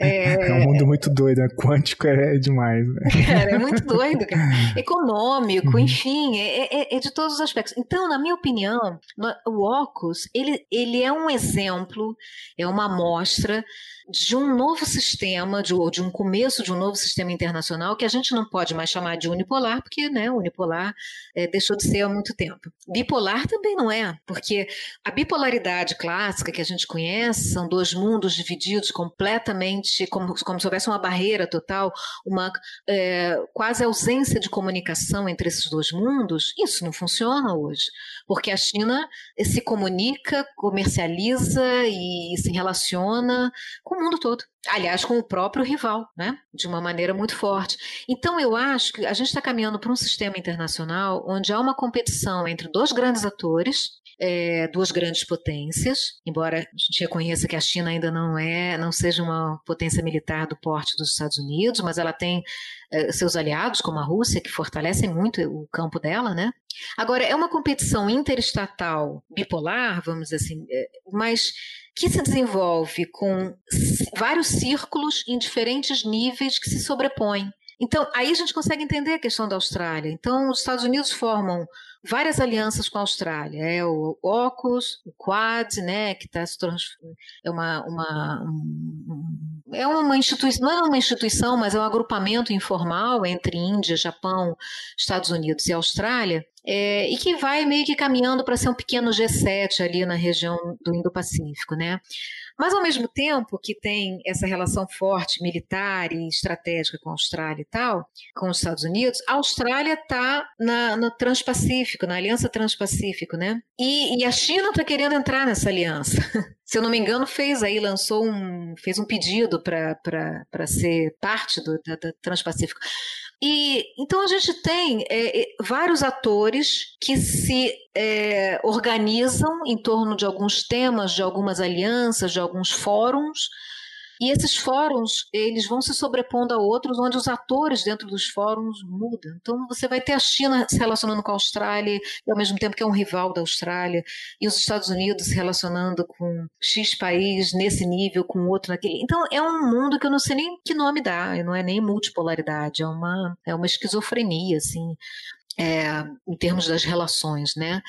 É, é um mundo muito doido, né? Quântico é, demais. Né? Cara, é muito doido, cara. Econômico, uhum. enfim, é, é, é, de todos os aspectos. Então, na minha opinião, o Ocus, ele, ele é um exemplo, é uma amostra de um novo sistema, de, de um começo de um novo sistema internacional que a gente não pode mais chamar de unipolar, porque né, unipolar é, deixou de ser há muito tempo. Bipolar também não é, porque a bipolaridade clássica que a gente conhece são dois mundos divididos completamente, como, como se houvesse uma barreira total, uma é, quase ausência de comunicação entre esses dois mundos. Isso não funciona hoje, porque a China se comunica, comercializa e se relaciona com com o mundo todo. Aliás, com o próprio rival, né? De uma maneira muito forte. Então, eu acho que a gente está caminhando para um sistema internacional onde há uma competição entre dois grandes atores é, duas grandes potências, embora a gente reconheça que a China ainda não é, não seja uma potência militar do porte dos Estados Unidos, mas ela tem é, seus aliados, como a Rússia, que fortalecem muito o campo dela, né? Agora, é uma competição interestatal bipolar, vamos dizer assim, é, mas que se desenvolve com vários círculos em diferentes níveis que se sobrepõem. Então, aí a gente consegue entender a questão da Austrália. Então, os Estados Unidos formam várias alianças com a Austrália. É o AUKUS, o Quad, né, que está se. É uma, uma um, é uma instituição, não é uma instituição, mas é um agrupamento informal entre Índia, Japão, Estados Unidos e Austrália, é, e que vai meio que caminhando para ser um pequeno G7 ali na região do Indo-Pacífico, né? Mas, ao mesmo tempo que tem essa relação forte militar e estratégica com a Austrália e tal, com os Estados Unidos, a Austrália está no Transpacífico, na Aliança Transpacífico, né? E, e a China está querendo entrar nessa aliança. Se eu não me engano, fez aí, lançou um, fez um pedido para ser parte do da, Transpacífico. E então a gente tem é, é, vários atores que se é, organizam em torno de alguns temas, de algumas alianças, de alguns fóruns e esses fóruns, eles vão se sobrepondo a outros, onde os atores dentro dos fóruns mudam. Então, você vai ter a China se relacionando com a Austrália, e ao mesmo tempo que é um rival da Austrália, e os Estados Unidos se relacionando com X país nesse nível, com outro naquele. Então, é um mundo que eu não sei nem que nome dá, não é nem multipolaridade, é uma, é uma esquizofrenia, assim. É, em termos das relações, né?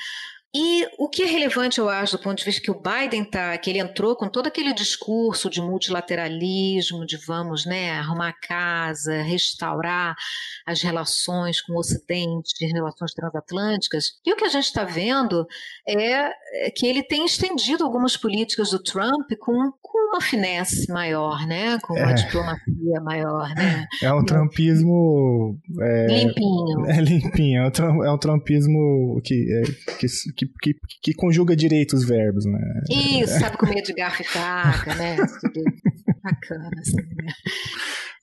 E o que é relevante, eu acho, do ponto de vista que o Biden tá, que ele entrou com todo aquele discurso de multilateralismo, de vamos, né, arrumar casa, restaurar as relações com o Ocidente, as relações transatlânticas. E o que a gente está vendo é, é que ele tem estendido algumas políticas do Trump com, com uma finesse maior, né, com uma é. diplomacia maior, né. É um trumpismo é, limpinho. É limpinho, é um, é um trumpismo que, é, que, que que, que, conjuga direito os verbos, né? Isso, sabe comer de garfo e faca, né? bacana, assim, né?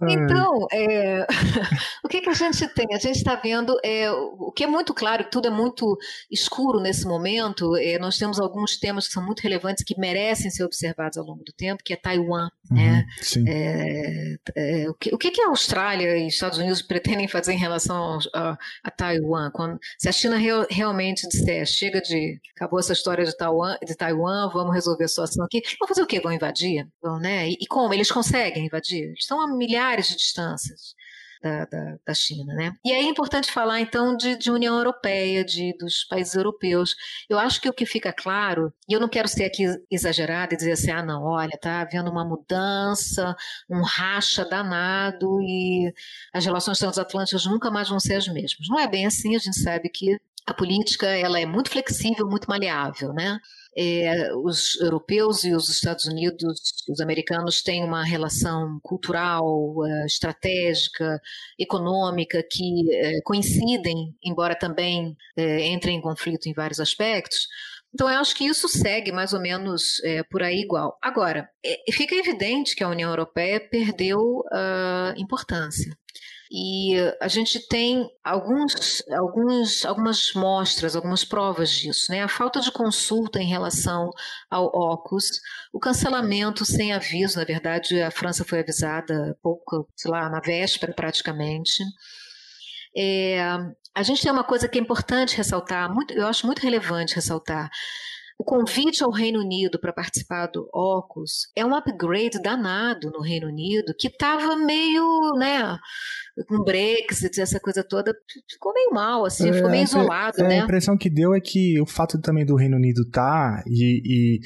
Então, é, o que, que a gente tem? A gente está vendo é, o que é muito claro, tudo é muito escuro nesse momento. É, nós temos alguns temas que são muito relevantes que merecem ser observados ao longo do tempo, que é Taiwan. Uhum, né? É, é, o, que, o que, que a Austrália e Estados Unidos pretendem fazer em relação a, a Taiwan? Quando, se a China real, realmente disser chega de acabou essa história de Taiwan, de Taiwan, vamos resolver a situação aqui, vão fazer o quê? Vão invadir? Vão, né? E, e como eles conseguem invadir? Eles estão a milhares de distâncias. Da, da, da, China. Né? E aí é importante falar, então, de, de, União Europeia, de, dos países europeus. Eu acho que o que fica claro, e eu não quero ser aqui exagerada e dizer assim, ah, não, olha, está havendo uma mudança, um racha danado e as relações transatlânticas nunca mais vão ser as mesmas. Não é bem assim, a gente sabe que a política ela é muito flexível, muito maleável, né? É, os europeus e os Estados Unidos, os americanos têm uma relação cultural, é, estratégica, econômica que é, coincidem, embora também é, entrem em conflito em vários aspectos. Então, eu acho que isso segue mais ou menos é, por aí igual. Agora, é, fica evidente que a União Europeia perdeu uh, importância. E a gente tem alguns, alguns, algumas mostras, algumas provas disso. Né? A falta de consulta em relação ao OCUS, o cancelamento sem aviso, na verdade, a França foi avisada pouco, sei lá, na véspera praticamente. É, a gente tem uma coisa que é importante ressaltar, muito, eu acho muito relevante ressaltar. O convite ao Reino Unido para participar do OCUS é um upgrade danado no Reino Unido, que estava meio, né, com Brexit, essa coisa toda, ficou meio mal, assim, é, ficou meio isolado, é, né? A impressão que deu é que o fato também do Reino Unido estar tá, e, e,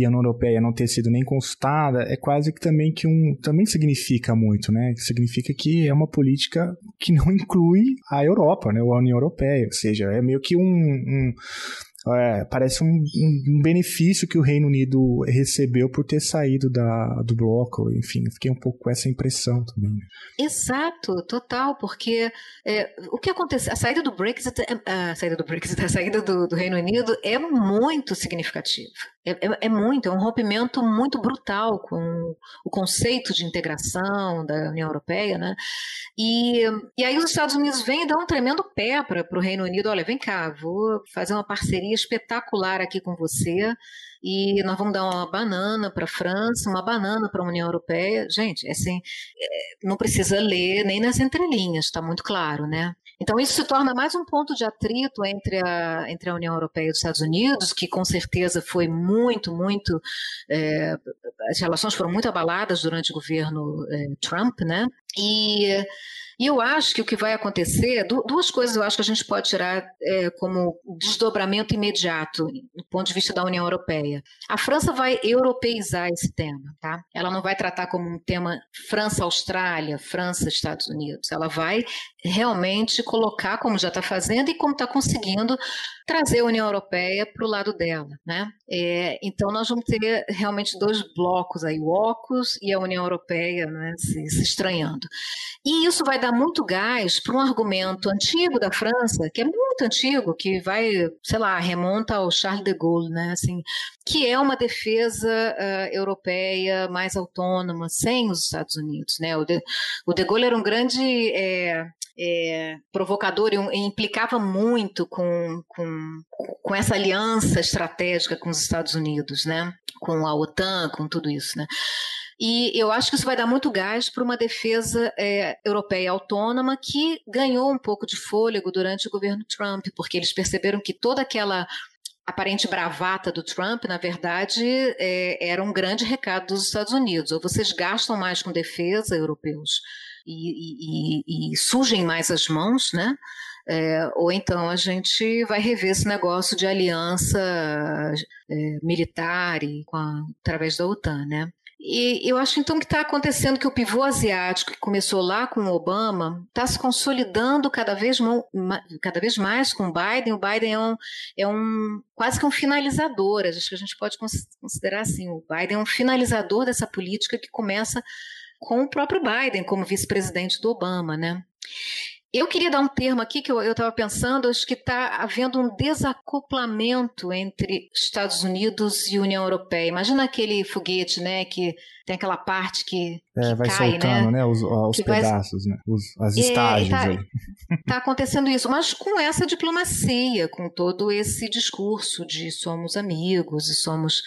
e, a União Europeia não ter sido nem consultada é quase que também que um também significa muito, né? Significa que é uma política que não inclui a Europa, né? A União Europeia, ou seja, é meio que um, um é, parece um, um, benefício que o Reino Unido recebeu por ter saído da, do bloco, enfim, fiquei um pouco com essa impressão também. Exato, total, porque é, o que aconteceu, a saída do Brexit, é, a saída do Brexit, a saída do, do Reino Unido é muito significativa É, é, é, muito, é um rompimento muito brutal com o conceito de integração da União Europeia, né? E, e aí os Estados Unidos vêm e dão um tremendo pé para o Reino Unido, olha, vem cá, vou fazer uma parceria espetacular aqui com você e nós vamos dar uma banana para a França, uma banana para a União Europeia. Gente, assim, é, não precisa ler nem nas entrelinhas, está muito claro, né? Então, isso se torna mais um ponto de atrito entre a, entre a União Europeia e os Estados Unidos, que com certeza foi muito, muito. É, as relações foram muito abaladas durante o governo é, Trump, né? E e eu acho que o que vai acontecer, duas coisas eu acho que a gente pode tirar é, como desdobramento imediato, do ponto de vista da União Europeia. A França vai europeizar esse tema, tá? Ela não vai tratar como um tema França-Austrália, França-Estados Unidos. Ela vai realmente colocar, como já está fazendo e como está conseguindo, trazer a União Europeia para o lado dela. Né? É, então, nós vamos ter realmente dois blocos aí, o OCUS e a União Europeia né, se, se estranhando. E isso vai dar muito gás para um argumento antigo da França, que é muito antigo, que vai, sei lá, remonta ao Charles de Gaulle, né? assim, que é uma defesa uh, europeia mais autônoma, sem os Estados Unidos. Né? O, de, o de Gaulle era um grande é, é, provocador e, implicava muito com, com, com essa aliança estratégica com os Estados Unidos, né? com a OTAN, com tudo isso. Né? E eu acho que isso vai dar muito gás para uma defesa é, europeia autônoma que ganhou um pouco de fôlego durante o governo Trump, porque eles perceberam que toda aquela aparente bravata do Trump, na verdade, é, era um grande recado dos Estados Unidos. Ou vocês gastam mais com defesa, europeus, e, e, e surgem mais as mãos, né? É, ou então a gente vai rever esse negócio de aliança é, militar e a, através da OTAN, né? E eu acho então que está acontecendo que o pivô asiático, que começou lá com o Obama, está se consolidando cada vez, cada vez mais com o Biden. O Biden é um, é um quase que um finalizador, acho que a gente pode considerar assim. O Biden é um finalizador dessa política que começa com o próprio Biden como vice-presidente do Obama, né? Eu queria dar um termo aqui que eu estava pensando, acho que está havendo um desacoplamento entre Estados Unidos e União Europeia. Imagina aquele foguete, né, que tem aquela parte que, é, que vai cai, soltando, né? né? Os, os pedaços, vai... né? Os, as é, estágios tá, aí. Está acontecendo isso, mas com essa diplomacia, com todo esse discurso de somos amigos e somos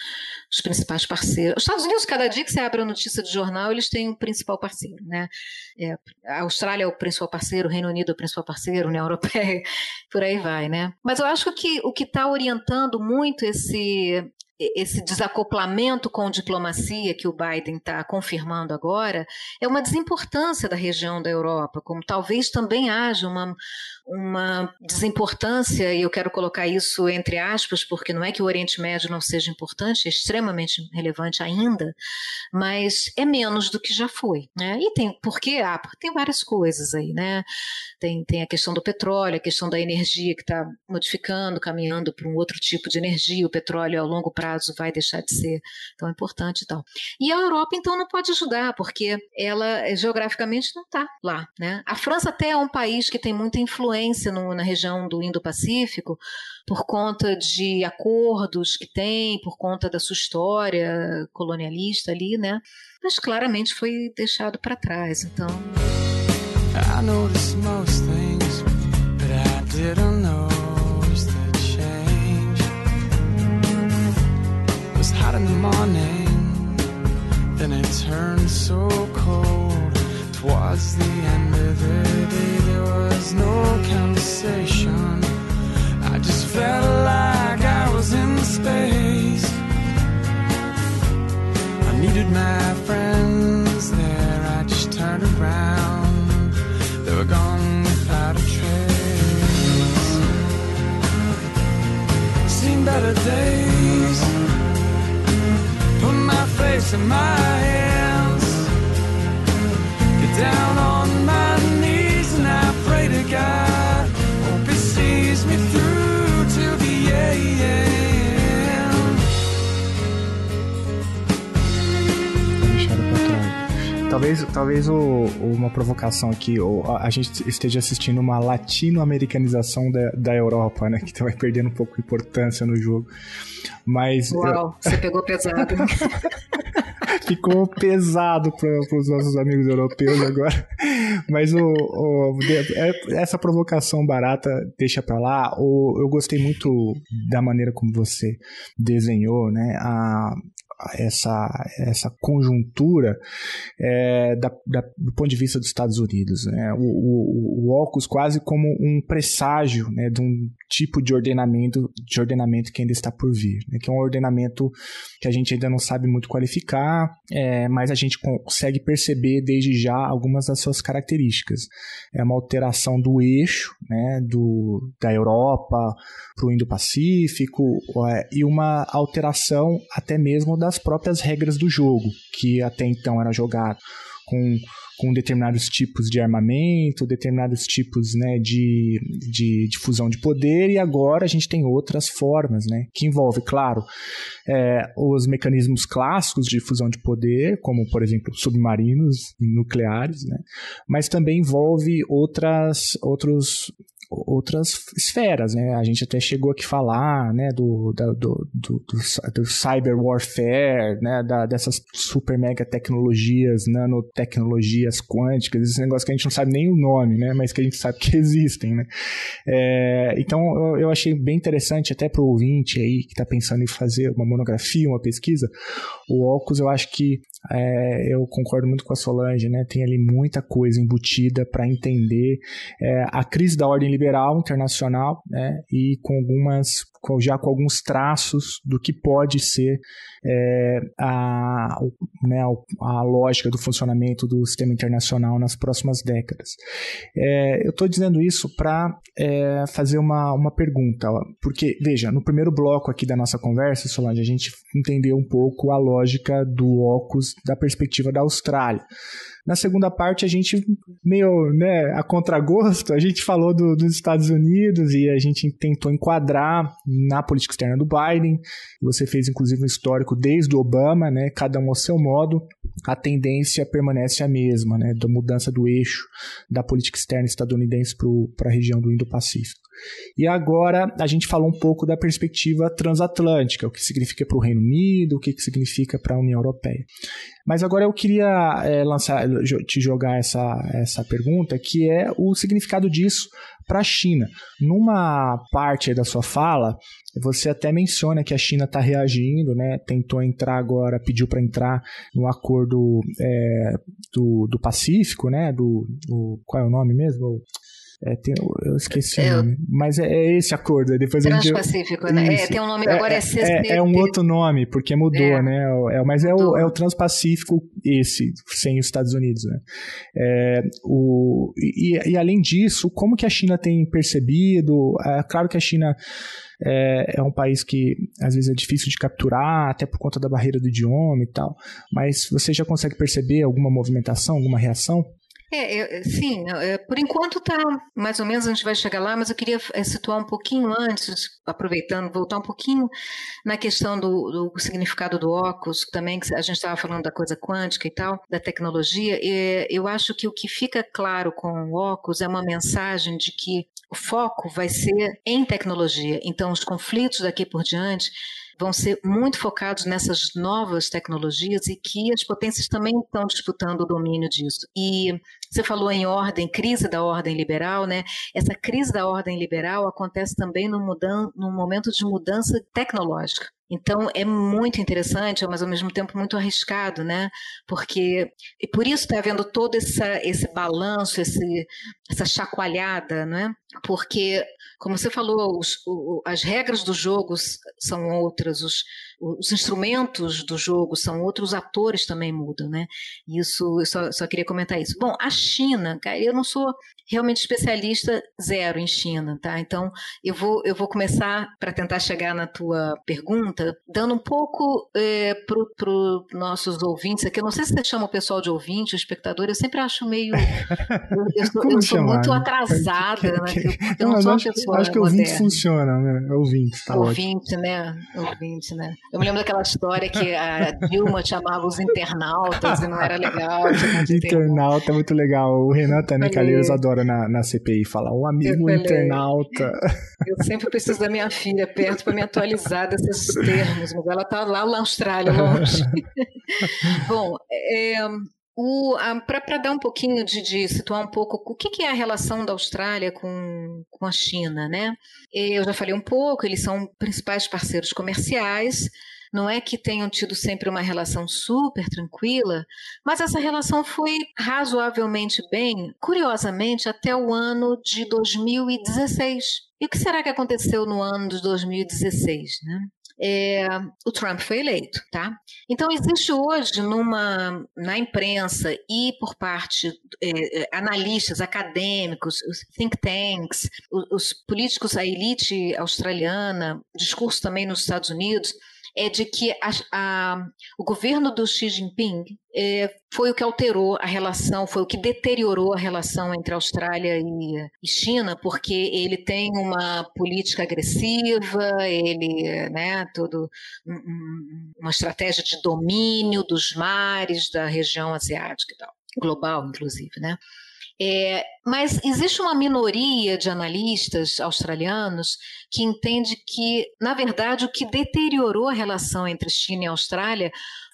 os principais parceiros. Os Estados Unidos, cada dia que você abre a notícia de jornal, eles têm um principal parceiro, né? É, a Austrália é o principal parceiro, o Reino Unido é o principal parceiro, a União Europeia, por aí vai, né? Mas eu acho que o que está orientando muito esse esse desacoplamento com diplomacia que o Biden está confirmando agora é uma desimportância da região da Europa, como talvez também haja uma, uma desimportância, e eu quero colocar isso entre aspas, porque não é que o Oriente Médio não seja importante, é extremamente relevante ainda, mas é menos do que já foi. Né? E tem por quê? Ah, porque tem várias coisas aí, né? Tem, tem a questão do petróleo, a questão da energia que está modificando, caminhando para um outro tipo de energia, o petróleo ao longo prazo vai deixar de ser tão importante e tal. E a Europa, então, não pode ajudar, porque ela geograficamente não está lá. Né? A França até é um país que tem muita influência no, na região do Indo-Pacífico, por conta de acordos que tem, por conta da sua história colonialista ali, né? Mas claramente foi deixado para trás. Então. Turned so cold. Towards the end of the day, was no conversation. I just felt like I was in space. I needed my friends there, I just turned around. They were gone without a trace. Seen better days Put my face in my hands. Talvez, talvez o, uma provocação aqui, a gente esteja assistindo uma latino-americanização da, da Europa, né? Que vai perdendo um pouco de importância no jogo. Mas. Uau, eu... você pegou pesado. Ficou pesado para os nossos amigos europeus agora. Mas o, o, é, essa provocação barata deixa para lá. O, eu gostei muito da maneira como você desenhou, né? A, essa, essa conjuntura é, da, da, do ponto de vista dos Estados Unidos. Né? O, o, o Ocus quase como um presságio né, de um tipo de ordenamento, de ordenamento que ainda está por vir, né? que é um ordenamento que a gente ainda não sabe muito qualificar, é, mas a gente consegue perceber desde já algumas das suas características. É uma alteração do eixo né, do, da Europa para o Indo-Pacífico é, e uma alteração até mesmo da das próprias regras do jogo, que até então era jogado com, com determinados tipos de armamento, determinados tipos né, de, de, de, fusão de poder, e agora a gente tem outras formas, né, que envolve, claro, é, os mecanismos clássicos de fusão de poder, como, por exemplo, submarinos nucleares, né, mas também envolve outras, outros outras esferas, né? A gente até chegou aqui falar, né, do, da, do, do, do, cyber warfare, né, da, dessas super mega tecnologias, nanotecnologias quânticas, esse negócio que a gente não sabe nem o nome, né, mas que a gente sabe que existem, né? É, então eu, eu, achei bem interessante até para o ouvinte aí que está pensando em fazer uma monografia, uma pesquisa, o Ocus eu acho que é, eu concordo muito com a Solange, né? Tem ali muita coisa embutida para entender é, a crise da ordem liberal internacional, né? E com algumas, já com alguns traços do que pode ser é, a, né, a lógica do funcionamento do sistema internacional nas próximas décadas. É, eu estou dizendo isso para é, fazer uma, uma pergunta, porque, veja, no primeiro bloco aqui da nossa conversa, Solange, a gente entendeu um pouco a lógica do OCUS da perspectiva da Austrália. Na segunda parte, a gente, meio né, a contragosto, a gente falou do, dos Estados Unidos e a gente tentou enquadrar na política externa do Biden. Você fez, inclusive, um histórico desde o Obama, né, cada um ao seu modo. A tendência permanece a mesma, né, da mudança do eixo da política externa estadunidense para a região do Indo-Pacífico. E agora a gente falou um pouco da perspectiva transatlântica, o que significa para o Reino Unido, o que, que significa para a União Europeia. Mas agora eu queria é, lançar, te jogar essa, essa pergunta, que é o significado disso para a China. Numa parte da sua fala, você até menciona que a China está reagindo, né? tentou entrar agora, pediu para entrar no acordo é, do, do Pacífico, né? Do, do, qual é o nome mesmo? É, tem, eu esqueci é, o nome. Mas é, é, esse acordo. Depois Transpacífico, gente... né? É, tem um nome agora, é, é CCP. É, é, um outro nome, porque mudou, é. né? É, mas é o, é o Transpacífico esse, sem os Estados Unidos, né? É, o, e, e além disso, como que a China tem percebido? É claro que a China é, é, um país que às vezes é difícil de capturar, até por conta da barreira do idioma e tal. Mas você já consegue perceber alguma movimentação, alguma reação? É, eu, sim, é, por enquanto está mais ou menos, a gente vai chegar lá, mas eu queria é, situar um pouquinho antes, aproveitando, voltar um pouquinho na questão do, do significado do óculos, também que a gente estava falando da coisa quântica e tal, da tecnologia. E eu acho que o que fica claro com o óculos é uma mensagem de que o foco vai ser em tecnologia. Então, os conflitos daqui por diante vão ser muito focados nessas novas tecnologias e que as potências também estão disputando o domínio disso. E você falou em ordem, crise da ordem liberal, né? Essa crise da ordem liberal acontece também no, mudan no momento de mudança tecnológica. Então é muito interessante, mas ao mesmo tempo muito arriscado, né? Porque e por isso está havendo todo essa, esse balanço, esse, essa chacoalhada, né? Porque, como você falou, os, o, as regras do jogo são outras, os, os instrumentos do jogo são outros, os atores também mudam, né? Isso, eu só, só queria comentar isso. Bom, a China, cara, eu não sou realmente especialista zero em China, tá? Então eu vou eu vou começar para tentar chegar na tua pergunta, dando um pouco é, para os nossos ouvintes aqui. Eu não sei se você chama o pessoal de ouvinte, o espectador. Eu sempre acho meio eu, eu sou, eu sou muito atrasada, né? eu não, sou uma acho, pessoa Acho que o ouvinte funciona, né? Ouvinte, tá Ouvinte, ótimo. né? Ouvinte, né? Eu me lembro daquela história que a Dilma chamava os internautas e não era legal. Internauta é muito legal. O Renan também, Calheiros, adora na, na CPI falar, um amigo internauta. Eu sempre preciso da minha filha perto para me atualizar desses termos, mas ela está lá na Austrália, longe. Bom, é, para dar um pouquinho de, de, situar um pouco o que, que, é a relação da Austrália com, com a China, né? Eu já falei um pouco, eles são principais parceiros comerciais. Não é que tenham tido sempre uma relação super tranquila, mas essa relação foi razoavelmente bem, curiosamente, até o ano de 2016. E o que será que aconteceu no ano de 2016, né? É, o Trump foi eleito, tá? Então existe hoje numa na imprensa e por parte é, é analistas acadêmicos, os think tanks, os, os políticos, a elite australiana, discurso também nos Estados Unidos é de que a, a, o governo do Xi Jinping é, foi o que alterou a relação, foi o que deteriorou a relação entre Austrália e, e China, porque ele tem uma política agressiva, ele, né, todo um, uma estratégia de domínio dos mares da região asiática e tal, global, inclusive, né? É, mas existe uma minoria de analistas australianos que entende que, na verdade, o que deteriorou a relação entre China e Austrália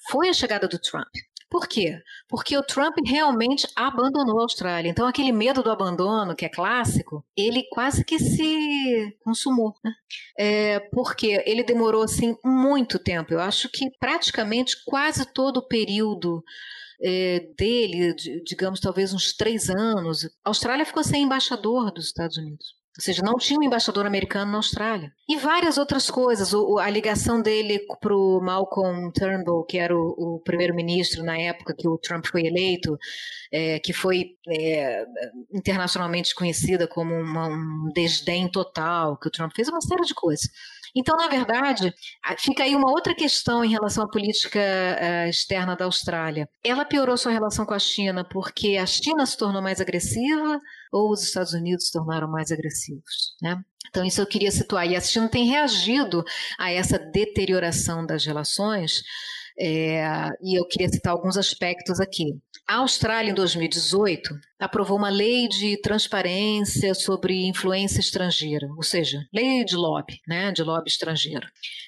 foi a chegada do Trump. Por quê? Porque o Trump realmente abandonou a Austrália. Então, aquele medo do abandono, que é clássico, ele quase que se consumou. Né? É, porque ele demorou assim muito tempo. Eu acho que praticamente quase todo o período é, dele, digamos, talvez uns três anos, a Austrália ficou sem embaixador dos Estados Unidos. Ou seja, não tinha um embaixador americano na Austrália. E várias outras coisas. O, a ligação dele para o Malcolm Turnbull, que era o, o primeiro-ministro na época que o Trump foi eleito, é, que foi é, internacionalmente conhecida como uma, um desdém total, que o Trump fez uma série de coisas. Então, na verdade, fica aí uma outra questão em relação à política uh, externa da Austrália. Ela piorou sua relação com a China porque a China se tornou mais agressiva ou os Estados Unidos se tornaram mais agressivos, né? Então, isso eu queria situar. E a China tem reagido a essa deterioração das relações é, e eu queria citar alguns aspectos aqui. A Austrália, em 2018, aprovou uma lei de transparência sobre influência estrangeira, ou seja, lei de lobby, né, de lobby estrangeiro,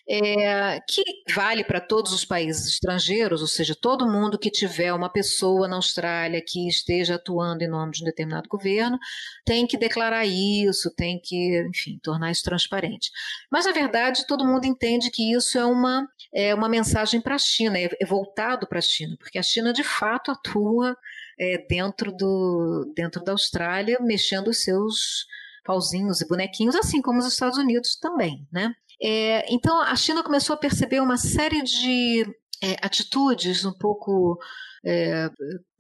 é, que vale para todos os países estrangeiros, ou seja, todo mundo que tiver uma pessoa na Austrália que esteja atuando em nome de um determinado governo tem que declarar isso, tem que, enfim, tornar isso transparente. Mas, na verdade, todo mundo entende que isso é uma, é uma mensagem para a China, é, é voltado para a China, porque a China, de fato, atua é, dentro, do, dentro da Austrália, mexendo os seus pauzinhos e bonequinhos, assim como os Estados Unidos também, né? É, então a China começou a perceber uma série de é, atitudes um pouco é,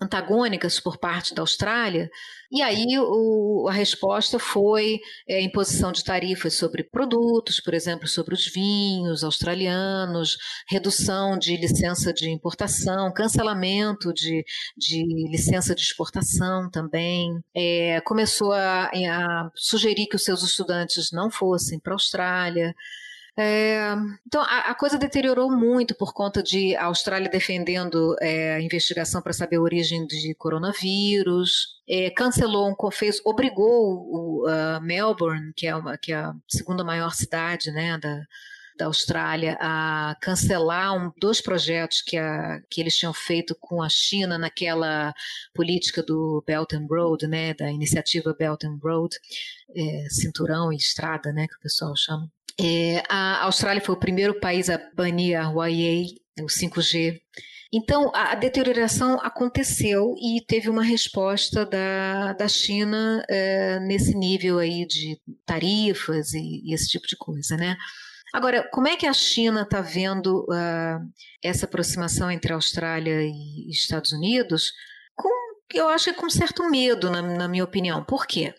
antagônicas por parte da Austrália, e aí o, a resposta foi é, imposição de tarifas sobre produtos, por exemplo, sobre os vinhos australianos, redução de licença de importação, cancelamento de, de licença de exportação também. É, começou a, a sugerir que os seus estudantes não fossem para a Austrália. É, então, a, a, coisa deteriorou muito por conta de a Austrália defendendo é, a investigação para saber a origem de coronavírus, é, cancelou um fez, obrigou o, Melbourne, que é, uma, que é a segunda maior cidade né, da, da Austrália a cancelar um, dois projetos que, a, que eles tinham feito com a China naquela política do Belt and Road, né, da iniciativa Belt and Road, é, cinturão e estrada, né, que o pessoal chama. É, a Austrália foi o primeiro país a banir a Huawei, o 5G. Então, a, a deterioração aconteceu e teve uma resposta da, da China é, nesse nível aí de tarifas e, e, esse tipo de coisa, né? Agora, como é que a China está vendo uh, essa aproximação entre Austrália e Estados Unidos? Eu acho que com certo medo, na, na minha opinião. Por quê?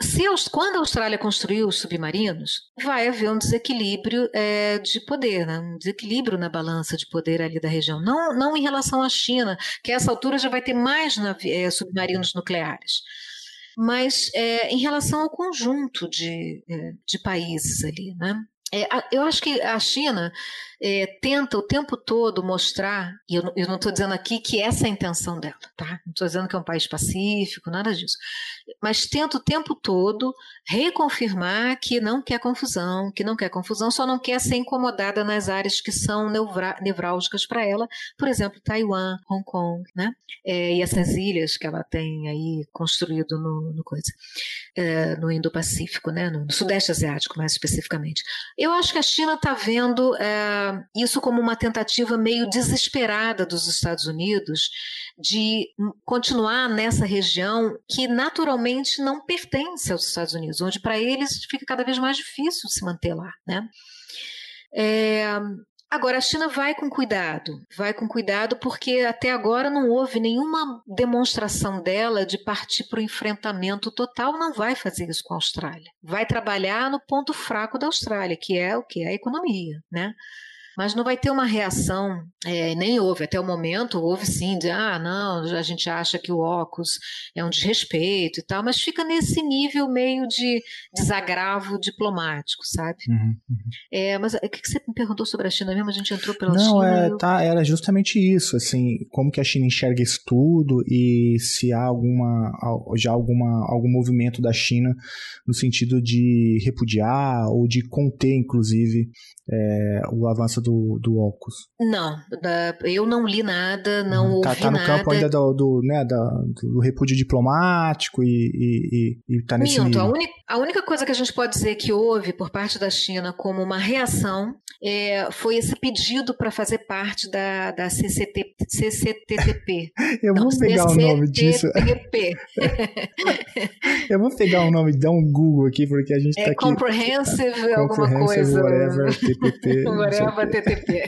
Se, quando a Austrália construiu os submarinos, vai haver um desequilíbrio é, de poder, né? um desequilíbrio na balança de poder ali da região. Não, não em relação à China, que a essa altura já vai ter mais é, submarinos nucleares. mas é, em relação ao conjunto de, é, de países ali, né? É, eu acho que a China é, tenta o tempo todo mostrar, e eu, eu não estou dizendo aqui que essa é a intenção dela, tá? Não estou dizendo que é um país pacífico, nada disso. Mas tenta o tempo todo reconfirmar que não quer confusão, que não quer confusão, só não quer ser incomodada nas áreas que são nevrálgicas para ela, por exemplo, Taiwan, Hong Kong, né? É, e essas ilhas que ela tem aí construído no, no coisa, é, no Indo-Pacífico, né? No, no, Sudeste Asiático, mais especificamente. Eu acho que a China está vendo é, isso como uma tentativa meio desesperada dos Estados Unidos de continuar nessa região que naturalmente não pertence aos Estados Unidos, onde para eles fica cada vez mais difícil se manter lá, né? É, Agora, a China vai com cuidado, vai com cuidado porque até agora não houve nenhuma demonstração dela de partir para o enfrentamento total, não vai fazer isso com a Austrália. Vai trabalhar no ponto fraco da Austrália, que é o que é a economia, né? Mas não vai ter uma reação, é, nem houve até o momento, houve sim, de ah, não, a gente acha que o óculos é um desrespeito e tal, mas fica nesse nível meio de desagravo diplomático, sabe? Uhum, uhum. É, mas o que você me perguntou sobre a China mesmo? A gente entrou pela não, China. Não, é, eu... tá, era justamente isso, assim, como que a China enxerga isso tudo e se há alguma, já alguma, algum movimento da China no sentido de repudiar ou de conter, inclusive, é, o avanço do, do Ocus? Não, eu não li nada, não uhum. tá, ouvi tá no nada. campo ainda do, do, né, do, do repúdio diplomático e, e, e, e tá nesse Minto. A, a única coisa que a gente pode dizer que houve por parte da China como uma reação é, foi esse pedido para fazer parte da, da CCT, CCTTP. eu não, vou pegar CCTP. o nome disso. eu vou pegar o nome, dar um Google aqui, porque a gente é tá aqui. Comprehensive, alguma coisa. Whatever, TTP. Whatever, TTP.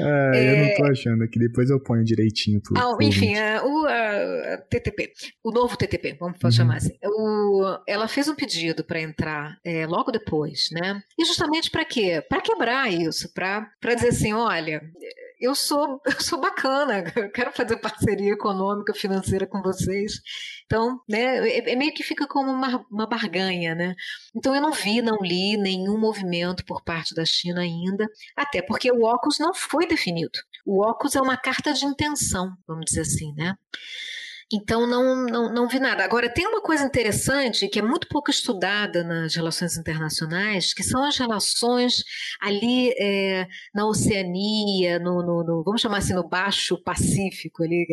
é... Eu não tô achando aqui, depois eu ponho direitinho tudo. Ah, enfim, a, o a, TTP, o novo TTP, vamos uhum. chamar assim. O, ela fez um pedido para entrar é, logo depois, né? E justamente para quê? Para quebrar isso, para dizer assim, olha, eu sou, eu sou bacana, eu quero fazer parceria econômica, financeira com vocês. Então, né, é, é meio que fica como uma, uma barganha, né? Então eu não vi, não li nenhum movimento por parte da China ainda, até porque o óculos não foi definido. O óculos é uma carta de intenção, vamos dizer assim, né? Então não, não, não vi nada. Agora, tem uma coisa interessante que é muito pouco estudada nas relações internacionais, que são as relações ali é, na Oceania, no, no, no, vamos chamar assim, no Baixo Pacífico, ali,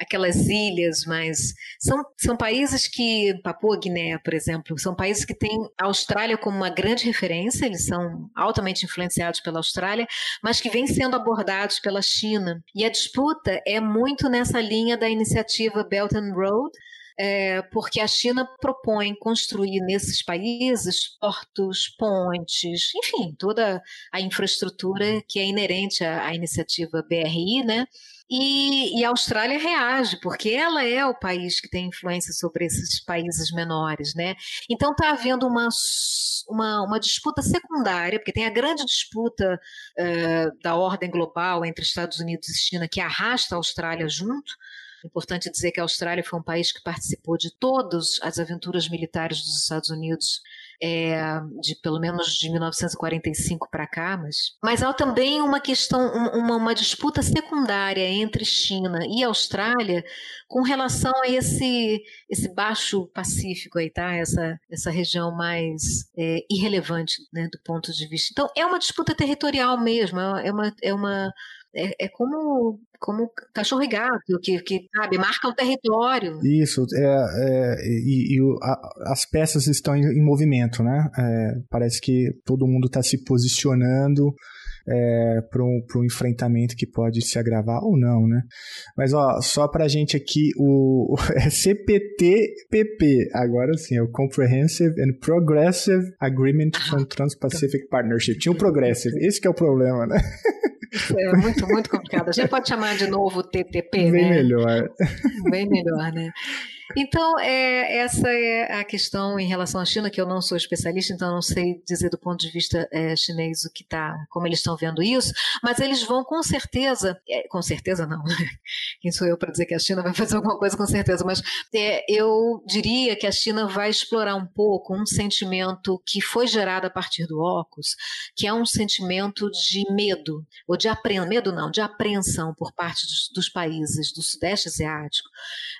aquelas ilhas, mas são, são países que, Papua Guiné, por exemplo, são países que têm a Austrália como uma grande referência, eles são altamente influenciados pela Austrália, mas que vêm sendo abordados pela China. E a disputa é muito nessa linha da iniciativa Belt and Road, é, porque a China propõe construir nesses países portos, pontes, enfim, toda a infraestrutura que é inerente à, à iniciativa BRI, né? E, e, a Austrália reage, porque ela é o país que tem influência sobre esses países menores, né? Então está havendo uma, uma, uma, disputa secundária, porque tem a grande disputa uh, da ordem global entre Estados Unidos e China que arrasta a Austrália junto, Importante dizer que a Austrália foi um país que participou de todas as aventuras militares dos Estados Unidos, é, de pelo menos de 1945 para cá, mas, mas há também uma questão, uma, uma disputa secundária entre China e Austrália com relação a esse, esse baixo Pacífico aí, tá? Essa, essa região mais é, irrelevante né, do ponto de vista. Então, é uma disputa territorial mesmo, é uma, é uma é, é como, como cachorro e gato, que, que sabe, marca o território. Isso, é, é e, e a, as peças estão em, em movimento, né? É, parece que todo mundo está se posicionando é, para um, um enfrentamento que pode se agravar ou não, né? Mas ó, só para gente aqui, o, o é CPTPP, agora sim, é o Comprehensive and Progressive Agreement for Trans-Pacific Partnership. Tinha o um Progressive, esse que é o problema, né? é muito, muito complicado. A gente pode chamar de novo TTP, Bem né? melhor. Bem melhor, né? Então, é, essa é a questão em relação à China, que eu não sou especialista, então não sei dizer do ponto de vista é, chinês o que está, como eles estão vendo isso, mas eles vão com certeza, é, com certeza não, quem sou eu para dizer que a China vai fazer alguma coisa com certeza, mas é, eu diria que a China vai explorar um pouco um sentimento que foi gerado a partir do óculos, que é um sentimento de medo, ou de apreensão, medo não, de apreensão por parte dos, dos países do Sudeste Asiático,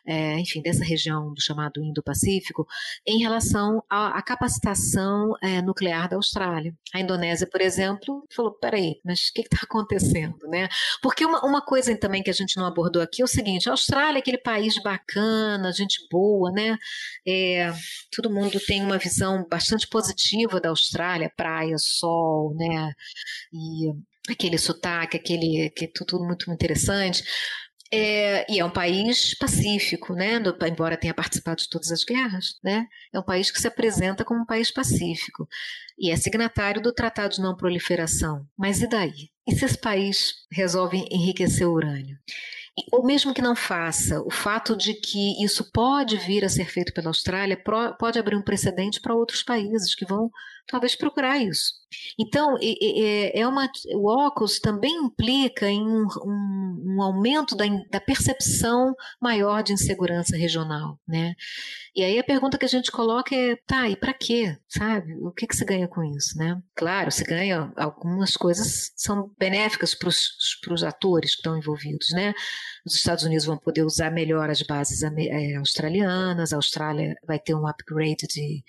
é, enfim, dessa região do chamado Indo-Pacífico, em relação à, à capacitação é, nuclear da Austrália. A Indonésia, por exemplo, falou: peraí, mas o que está acontecendo? Né? Porque uma, uma coisa também que a gente não abordou aqui é o seguinte: a Austrália é aquele país bacana, gente boa, né? É, todo mundo tem uma visão bastante positiva da Austrália, praia, sol, né? E aquele sotaque, aquele que é tudo muito interessante. É, e é um país pacífico, né? embora tenha participado de todas as guerras, né? É um país que se apresenta como um país pacífico e é signatário do Tratado de Não Proliferação. Mas e daí? E se esse país resolve enriquecer o urânio? Ou mesmo que não faça, o fato de que isso pode vir a ser feito pela Austrália pode abrir um precedente para outros países que vão talvez procurar isso. Então, é uma, o óculos também implica em um, um, um aumento da, da, percepção maior de insegurança regional, né? E aí a pergunta que a gente coloca é, tá, e para quê? Sabe? O que, que se ganha com isso, né? Claro, se ganha, algumas coisas são benéficas para os atores que estão envolvidos, né? Os Estados Unidos vão poder usar melhor as bases é, australianas, a Austrália vai ter um upgrade de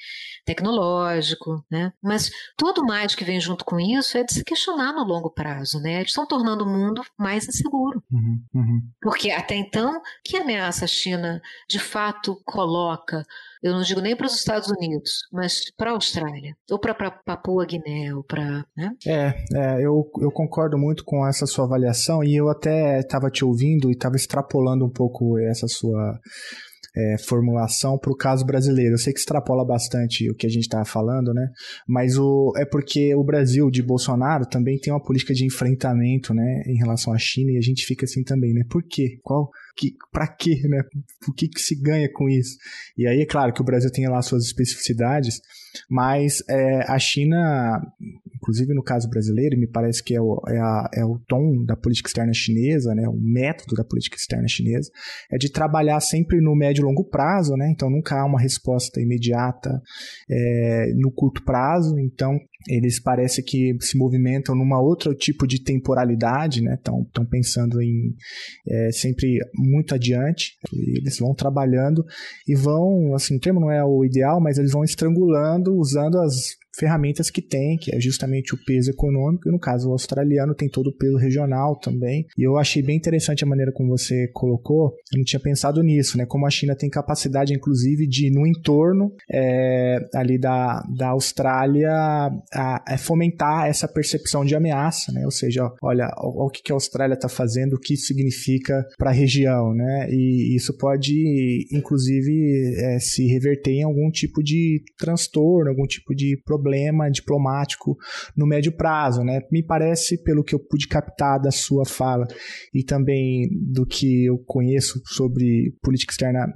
tecnológico, né? Mas tudo mais que vem junto com isso é de se questionar no longo prazo, né? Eles estão tornando o mundo mais inseguro. Uhum, uhum. Porque até então, que ameaça a China de fato coloca eu não digo nem para os Estados Unidos, mas para a Austrália, ou para Papua Guiné, ou para. Né? É, é eu, eu concordo muito com essa sua avaliação e eu até estava te ouvindo e estava extrapolando um pouco essa sua é, formulação para o caso brasileiro. Eu sei que extrapola bastante o que a gente estava falando, né? Mas o, é porque o Brasil de Bolsonaro também tem uma política de enfrentamento, né, em relação à China e a gente fica assim também, né? Por quê? Qual? Que, para quê, né? O que, que se ganha com isso? E aí, é claro que o Brasil tem lá suas especificidades, mas é, a China, inclusive no caso brasileiro, me parece que é o, é, a, é o tom da política externa chinesa, né, o método da política externa chinesa, é de trabalhar sempre no médio e longo prazo, né, então nunca há uma resposta imediata é, no curto prazo, então eles parece que se movimentam numa outro tipo de temporalidade, né? Estão pensando em é, sempre muito adiante. eles vão trabalhando e vão, assim, o termo não é o ideal, mas eles vão estrangulando usando as ferramentas que tem, que é justamente o peso econômico, e no caso o australiano tem todo o peso regional também. E eu achei bem interessante a maneira como você colocou, eu não tinha pensado nisso, né? Como a China tem capacidade, inclusive, de, no entorno é, ali da, da Austrália, a, a fomentar essa percepção de ameaça, né? Ou seja, olha, olha o que a Austrália está fazendo, o que isso significa para a região, né? E isso pode, inclusive, é, se reverter em algum tipo de transtorno, algum tipo de problema problema diplomático no médio prazo, né? Me parece, pelo que eu pude captar da sua fala e também do que eu conheço sobre política externa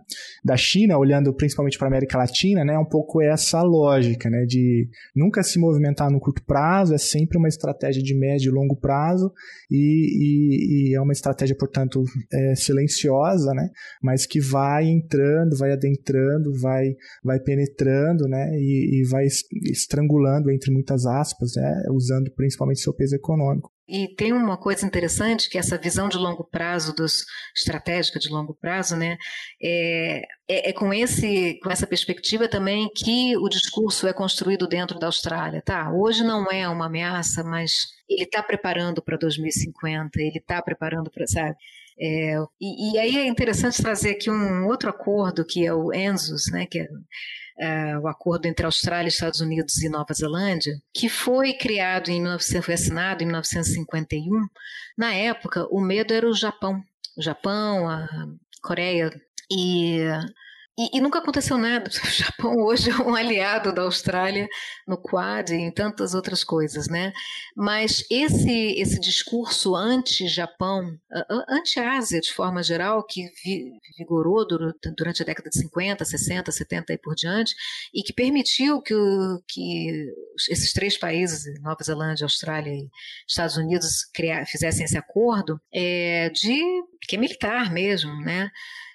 da China, olhando principalmente para a América Latina, né? Um pouco essa lógica, né? De nunca se movimentar no curto prazo, é sempre uma estratégia de médio e longo prazo e, e, e é uma estratégia, portanto, é, silenciosa, né? Mas que vai entrando, vai adentrando, vai, vai penetrando, né? E, e vai estrangulando, entre muitas aspas, né, usando principalmente seu peso econômico. E tem uma coisa interessante que essa visão de longo prazo, dos estratégica de longo prazo, né, é, é, é, com esse com essa perspectiva também que o discurso é construído dentro da Austrália, tá? Hoje não é uma ameaça, mas ele está preparando para 2050, ele está preparando para, sabe? É, e, e, aí é interessante trazer aqui um outro acordo que é o ENSOS, né, que é uh, o acordo entre Austrália, Estados Unidos e Nova Zelândia, que foi criado em 1900, foi assinado em 1951. Na época, o medo era o Japão, o Japão, a Coreia e e, e, nunca aconteceu nada. O Japão hoje é um aliado da Austrália no Quad e em tantas outras coisas, né? Mas esse esse discurso anti-Japão, anti-Ásia de forma geral, que vigorou durante a década de 50, 60, 70 e por diante, e que permitiu que, que esses três países, Nova Zelândia, Austrália e Estados Unidos, criar, fizessem esse acordo é, de que é militar mesmo, né?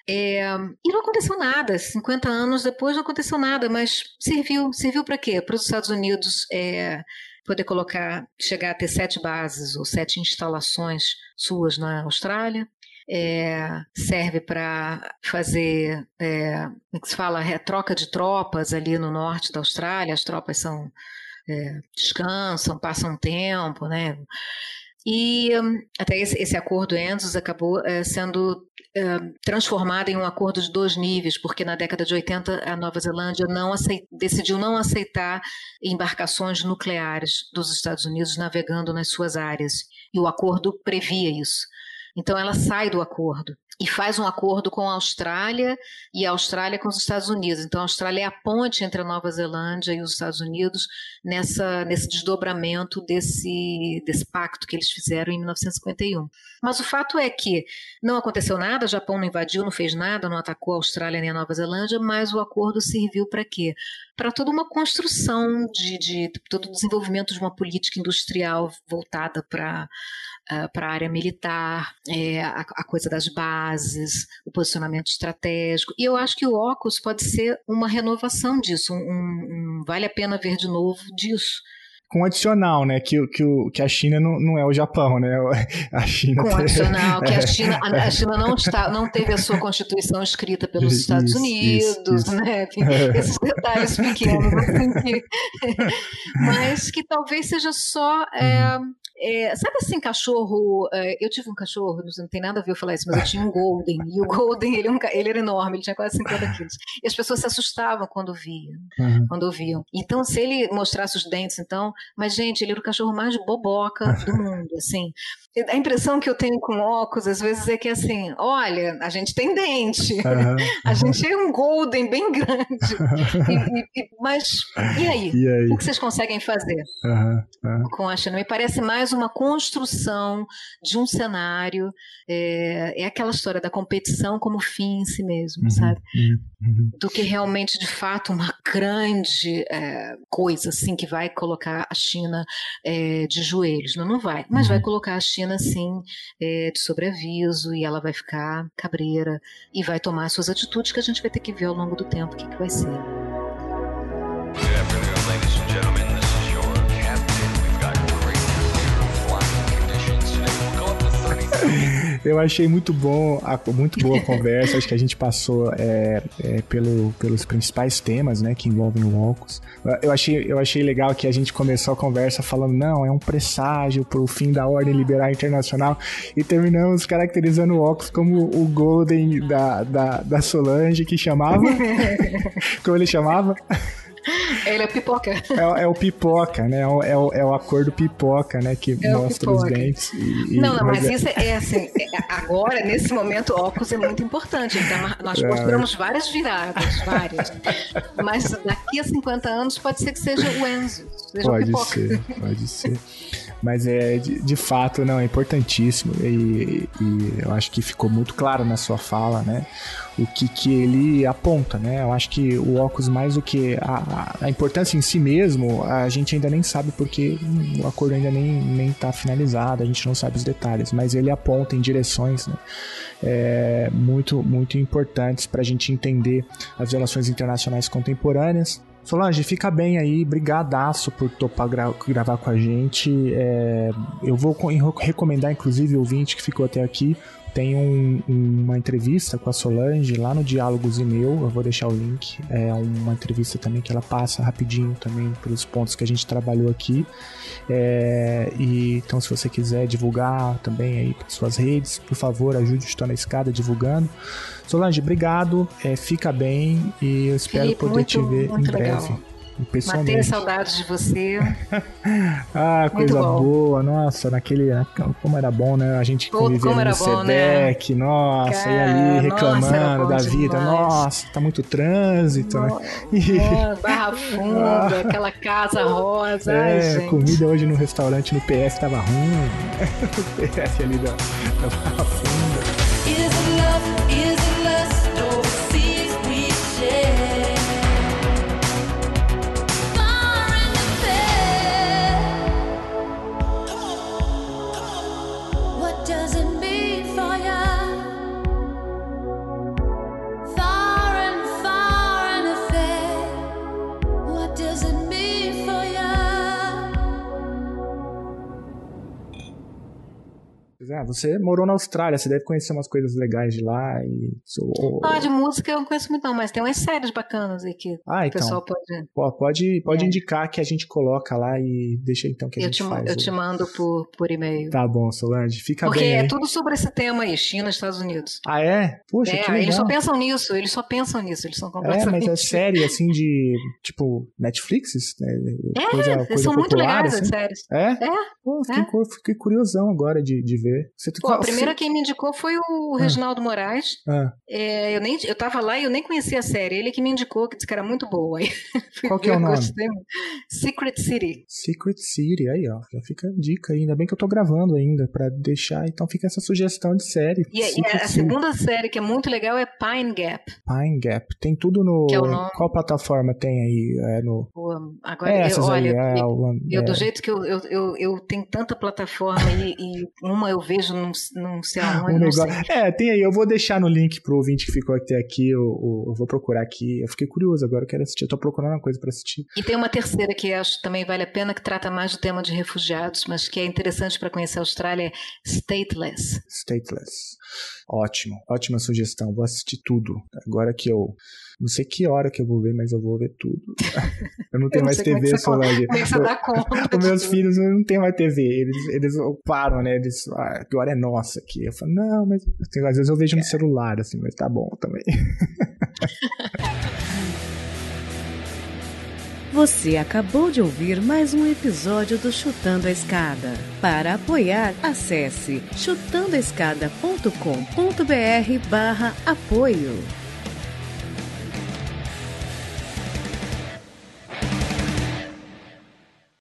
É, e não aconteceu nada. 50 anos depois não aconteceu nada, mas serviu. Serviu para quê? Para os Estados Unidos é, poder colocar, chegar a ter sete bases ou sete instalações suas na Austrália. É, serve para fazer, é, é que se fala, é, troca de tropas ali no norte da Austrália. As tropas são é, descansam, passam tempo, né? E hum, até esse, esse acordo ENSOS acabou é, sendo é, transformado em um acordo de dois níveis, porque na década de 80 a Nova Zelândia não aceit, decidiu não aceitar embarcações nucleares dos Estados Unidos navegando nas suas áreas. E o acordo previa isso. Então ela sai do acordo e faz um acordo com a Austrália e a Austrália com os Estados Unidos. Então a Austrália é a ponte entre a Nova Zelândia e os Estados Unidos nessa, nesse desdobramento desse, desse pacto que eles fizeram em 1951. Mas o fato é que não aconteceu nada, o Japão não invadiu, não fez nada, não atacou a Austrália nem a Nova Zelândia, mas o acordo serviu para quê? Para toda uma construção de, de todo o desenvolvimento de uma política industrial voltada para uh, para a área militar, é, a, a, coisa das bases, o posicionamento estratégico. E eu acho que o óculos pode ser uma renovação disso, um, um vale a pena ver de novo disso com adicional, né? Que, que, que a China não, não é o Japão, né? A China com adicional, que a é. China, a China não, está, não teve a sua constituição escrita pelos Estados isso, Unidos, isso, né? Esses detalhes pequenos, assim, mas que talvez seja só é, uhum. É, sabe assim, cachorro? É, eu tive um cachorro, não tem nada a ver eu falar isso, mas eu tinha um Golden. E o Golden, ele, é ele era enorme, ele tinha quase 50 quilos. E as pessoas se assustavam quando viam, uhum. quando viam. Então, se ele mostrasse os dentes, então. Mas, gente, ele era o cachorro mais boboca do mundo, assim. A impressão que eu tenho com óculos, às vezes, é que assim, olha, a gente tem dente, uhum. a gente é um Golden bem grande. E, e, mas, e aí? E aí? O que vocês conseguem fazer uhum. com a China? Me parece mais uma construção de um cenário. É, é aquela história da competição como fim em si mesmo, uhum, sabe? Uhum, uhum. Do que realmente, de fato, uma grande é, coisa assim que vai colocar a China é, de joelhos. Não, não vai, mas vai uhum. colocar a China assim é, de sobreaviso e ela vai ficar cabreira e vai tomar suas atitudes que a gente vai ter que ver ao longo do tempo o que, que vai ser. Eu achei muito bom, muito boa a conversa. Acho que a gente passou é, é, pelo, pelos principais temas, né, que envolvem o Ocus. Eu achei, eu achei legal que a gente começou a conversa falando, não, é um presságio para o fim da ordem liberal internacional e terminamos caracterizando o Ocus como o Golden da, da, da Solange, que chamava... como ele chamava? Ele é pipoca. É, é o pipoca, né? É o, é o, é o acordo pipoca, né? Que é mostra os dentes. E, e, não, não, mas, mas é... isso é, assim. É, agora, nesse momento, óculos é muito importante. Então, nós é. mostramos várias viradas, várias. Mas daqui a 50 anos pode ser que seja o Enzo. Seja pode pipoca. ser, pode ser. Mas é de, de fato, não, é importantíssimo. E, e, eu acho que ficou muito claro na sua fala, né? O que, que ele aponta, né? Eu acho que o óculos, mais do que a, a importância em si mesmo, a gente ainda nem sabe porque o acordo ainda nem, nem tá finalizado, a gente não sabe os detalhes, mas ele aponta em direções né? é, muito, muito importantes para a gente entender as relações internacionais contemporâneas Solange, fica bem aí, brigadaço por topar gra gravar com a gente. É, eu vou recomendar, inclusive, o ouvinte que ficou até aqui, tem um, uma entrevista com a Solange lá no Diálogos e Meu, eu vou deixar o link. É uma entrevista também que ela passa rapidinho também pelos pontos que a gente trabalhou aqui. É, e então, se você quiser divulgar também aí para suas redes, por favor, ajude o Estou na Escada divulgando. Solange, obrigado, é, fica bem e eu espero Felipe, poder muito, te ver em breve. Legal. Pessoalmente. Matei saudades de você. ah, coisa boa. Nossa, naquele. Como era bom, né? A gente convivia no Sedec, né? nossa, Cara, e ali reclamando nossa, da vida. Demais. Nossa, tá muito trânsito, né? nossa, né? Barra Funda, aquela casa rosa. É, Ai, comida hoje no restaurante no PS tava ruim. o PS ali da, da Barra Funda. Ah, você morou na Austrália, você deve conhecer umas coisas legais de lá. E... Ah, de música eu não conheço muito não, mas tem umas séries bacanas aí que ah, então, o pessoal pode... Pode, pode é. indicar que a gente coloca lá e deixa então que a eu gente te, faz. Eu o... te mando por, por e-mail. Tá bom, Solange, fica Porque bem Porque é tudo sobre esse tema aí, China, Estados Unidos. Ah, é? Poxa, é, eles só pensam nisso, eles só pensam nisso, eles são completamente... É, mas é série, assim, de, tipo, Netflix? Né? É, coisa, coisa são popular, muito legais assim? as séries. É? É. Pô, fiquei, é. fiquei curiosão agora de, de ver. Você, Pô, a primeira quem me indicou foi o ah. Reginaldo Moraes. Ah. É, eu, nem, eu tava lá e eu nem conhecia a série. Ele que me indicou, que disse que era muito boa. Aí, Qual que é o nome? Secret City. Secret City, aí ó, já fica a dica aí. Ainda bem que eu tô gravando ainda, para deixar, então fica essa sugestão de série. E, e a, a segunda série que é muito legal é Pine Gap. Pine Gap. Tem tudo no... É nome... Qual plataforma tem aí? É no... agora, é essas eu, olha, aí, é, eu, eu, do é. jeito que eu, eu, eu, eu tenho tanta plataforma e, e uma eu vejo num, num sei aonde, um negócio... É, tem aí, eu vou deixar no link pro ouvinte que ficou até aqui, eu, eu, eu, vou procurar aqui. Eu fiquei curioso agora, eu quero assistir, eu tô procurando uma coisa para assistir. E tem uma terceira que acho também vale a pena, que trata mais do tema de refugiados, mas que é interessante para conhecer a Austrália, é Stateless. Stateless. Ótimo, ótima sugestão. Vou assistir tudo. Agora que eu. Não sei que hora que eu vou ver, mas eu vou ver tudo. Eu não tenho eu não mais TV, Solange. Como é que você dá conta? Os meus filhos não têm mais TV. Eles, eles param, né? Eles, ah, agora é nossa aqui. Eu falo, não, mas assim, às vezes eu vejo no celular, assim, mas tá bom também. Você acabou de ouvir mais um episódio do Chutando a Escada. Para apoiar, acesse chutandoaescada.com.br barra apoio. Bye.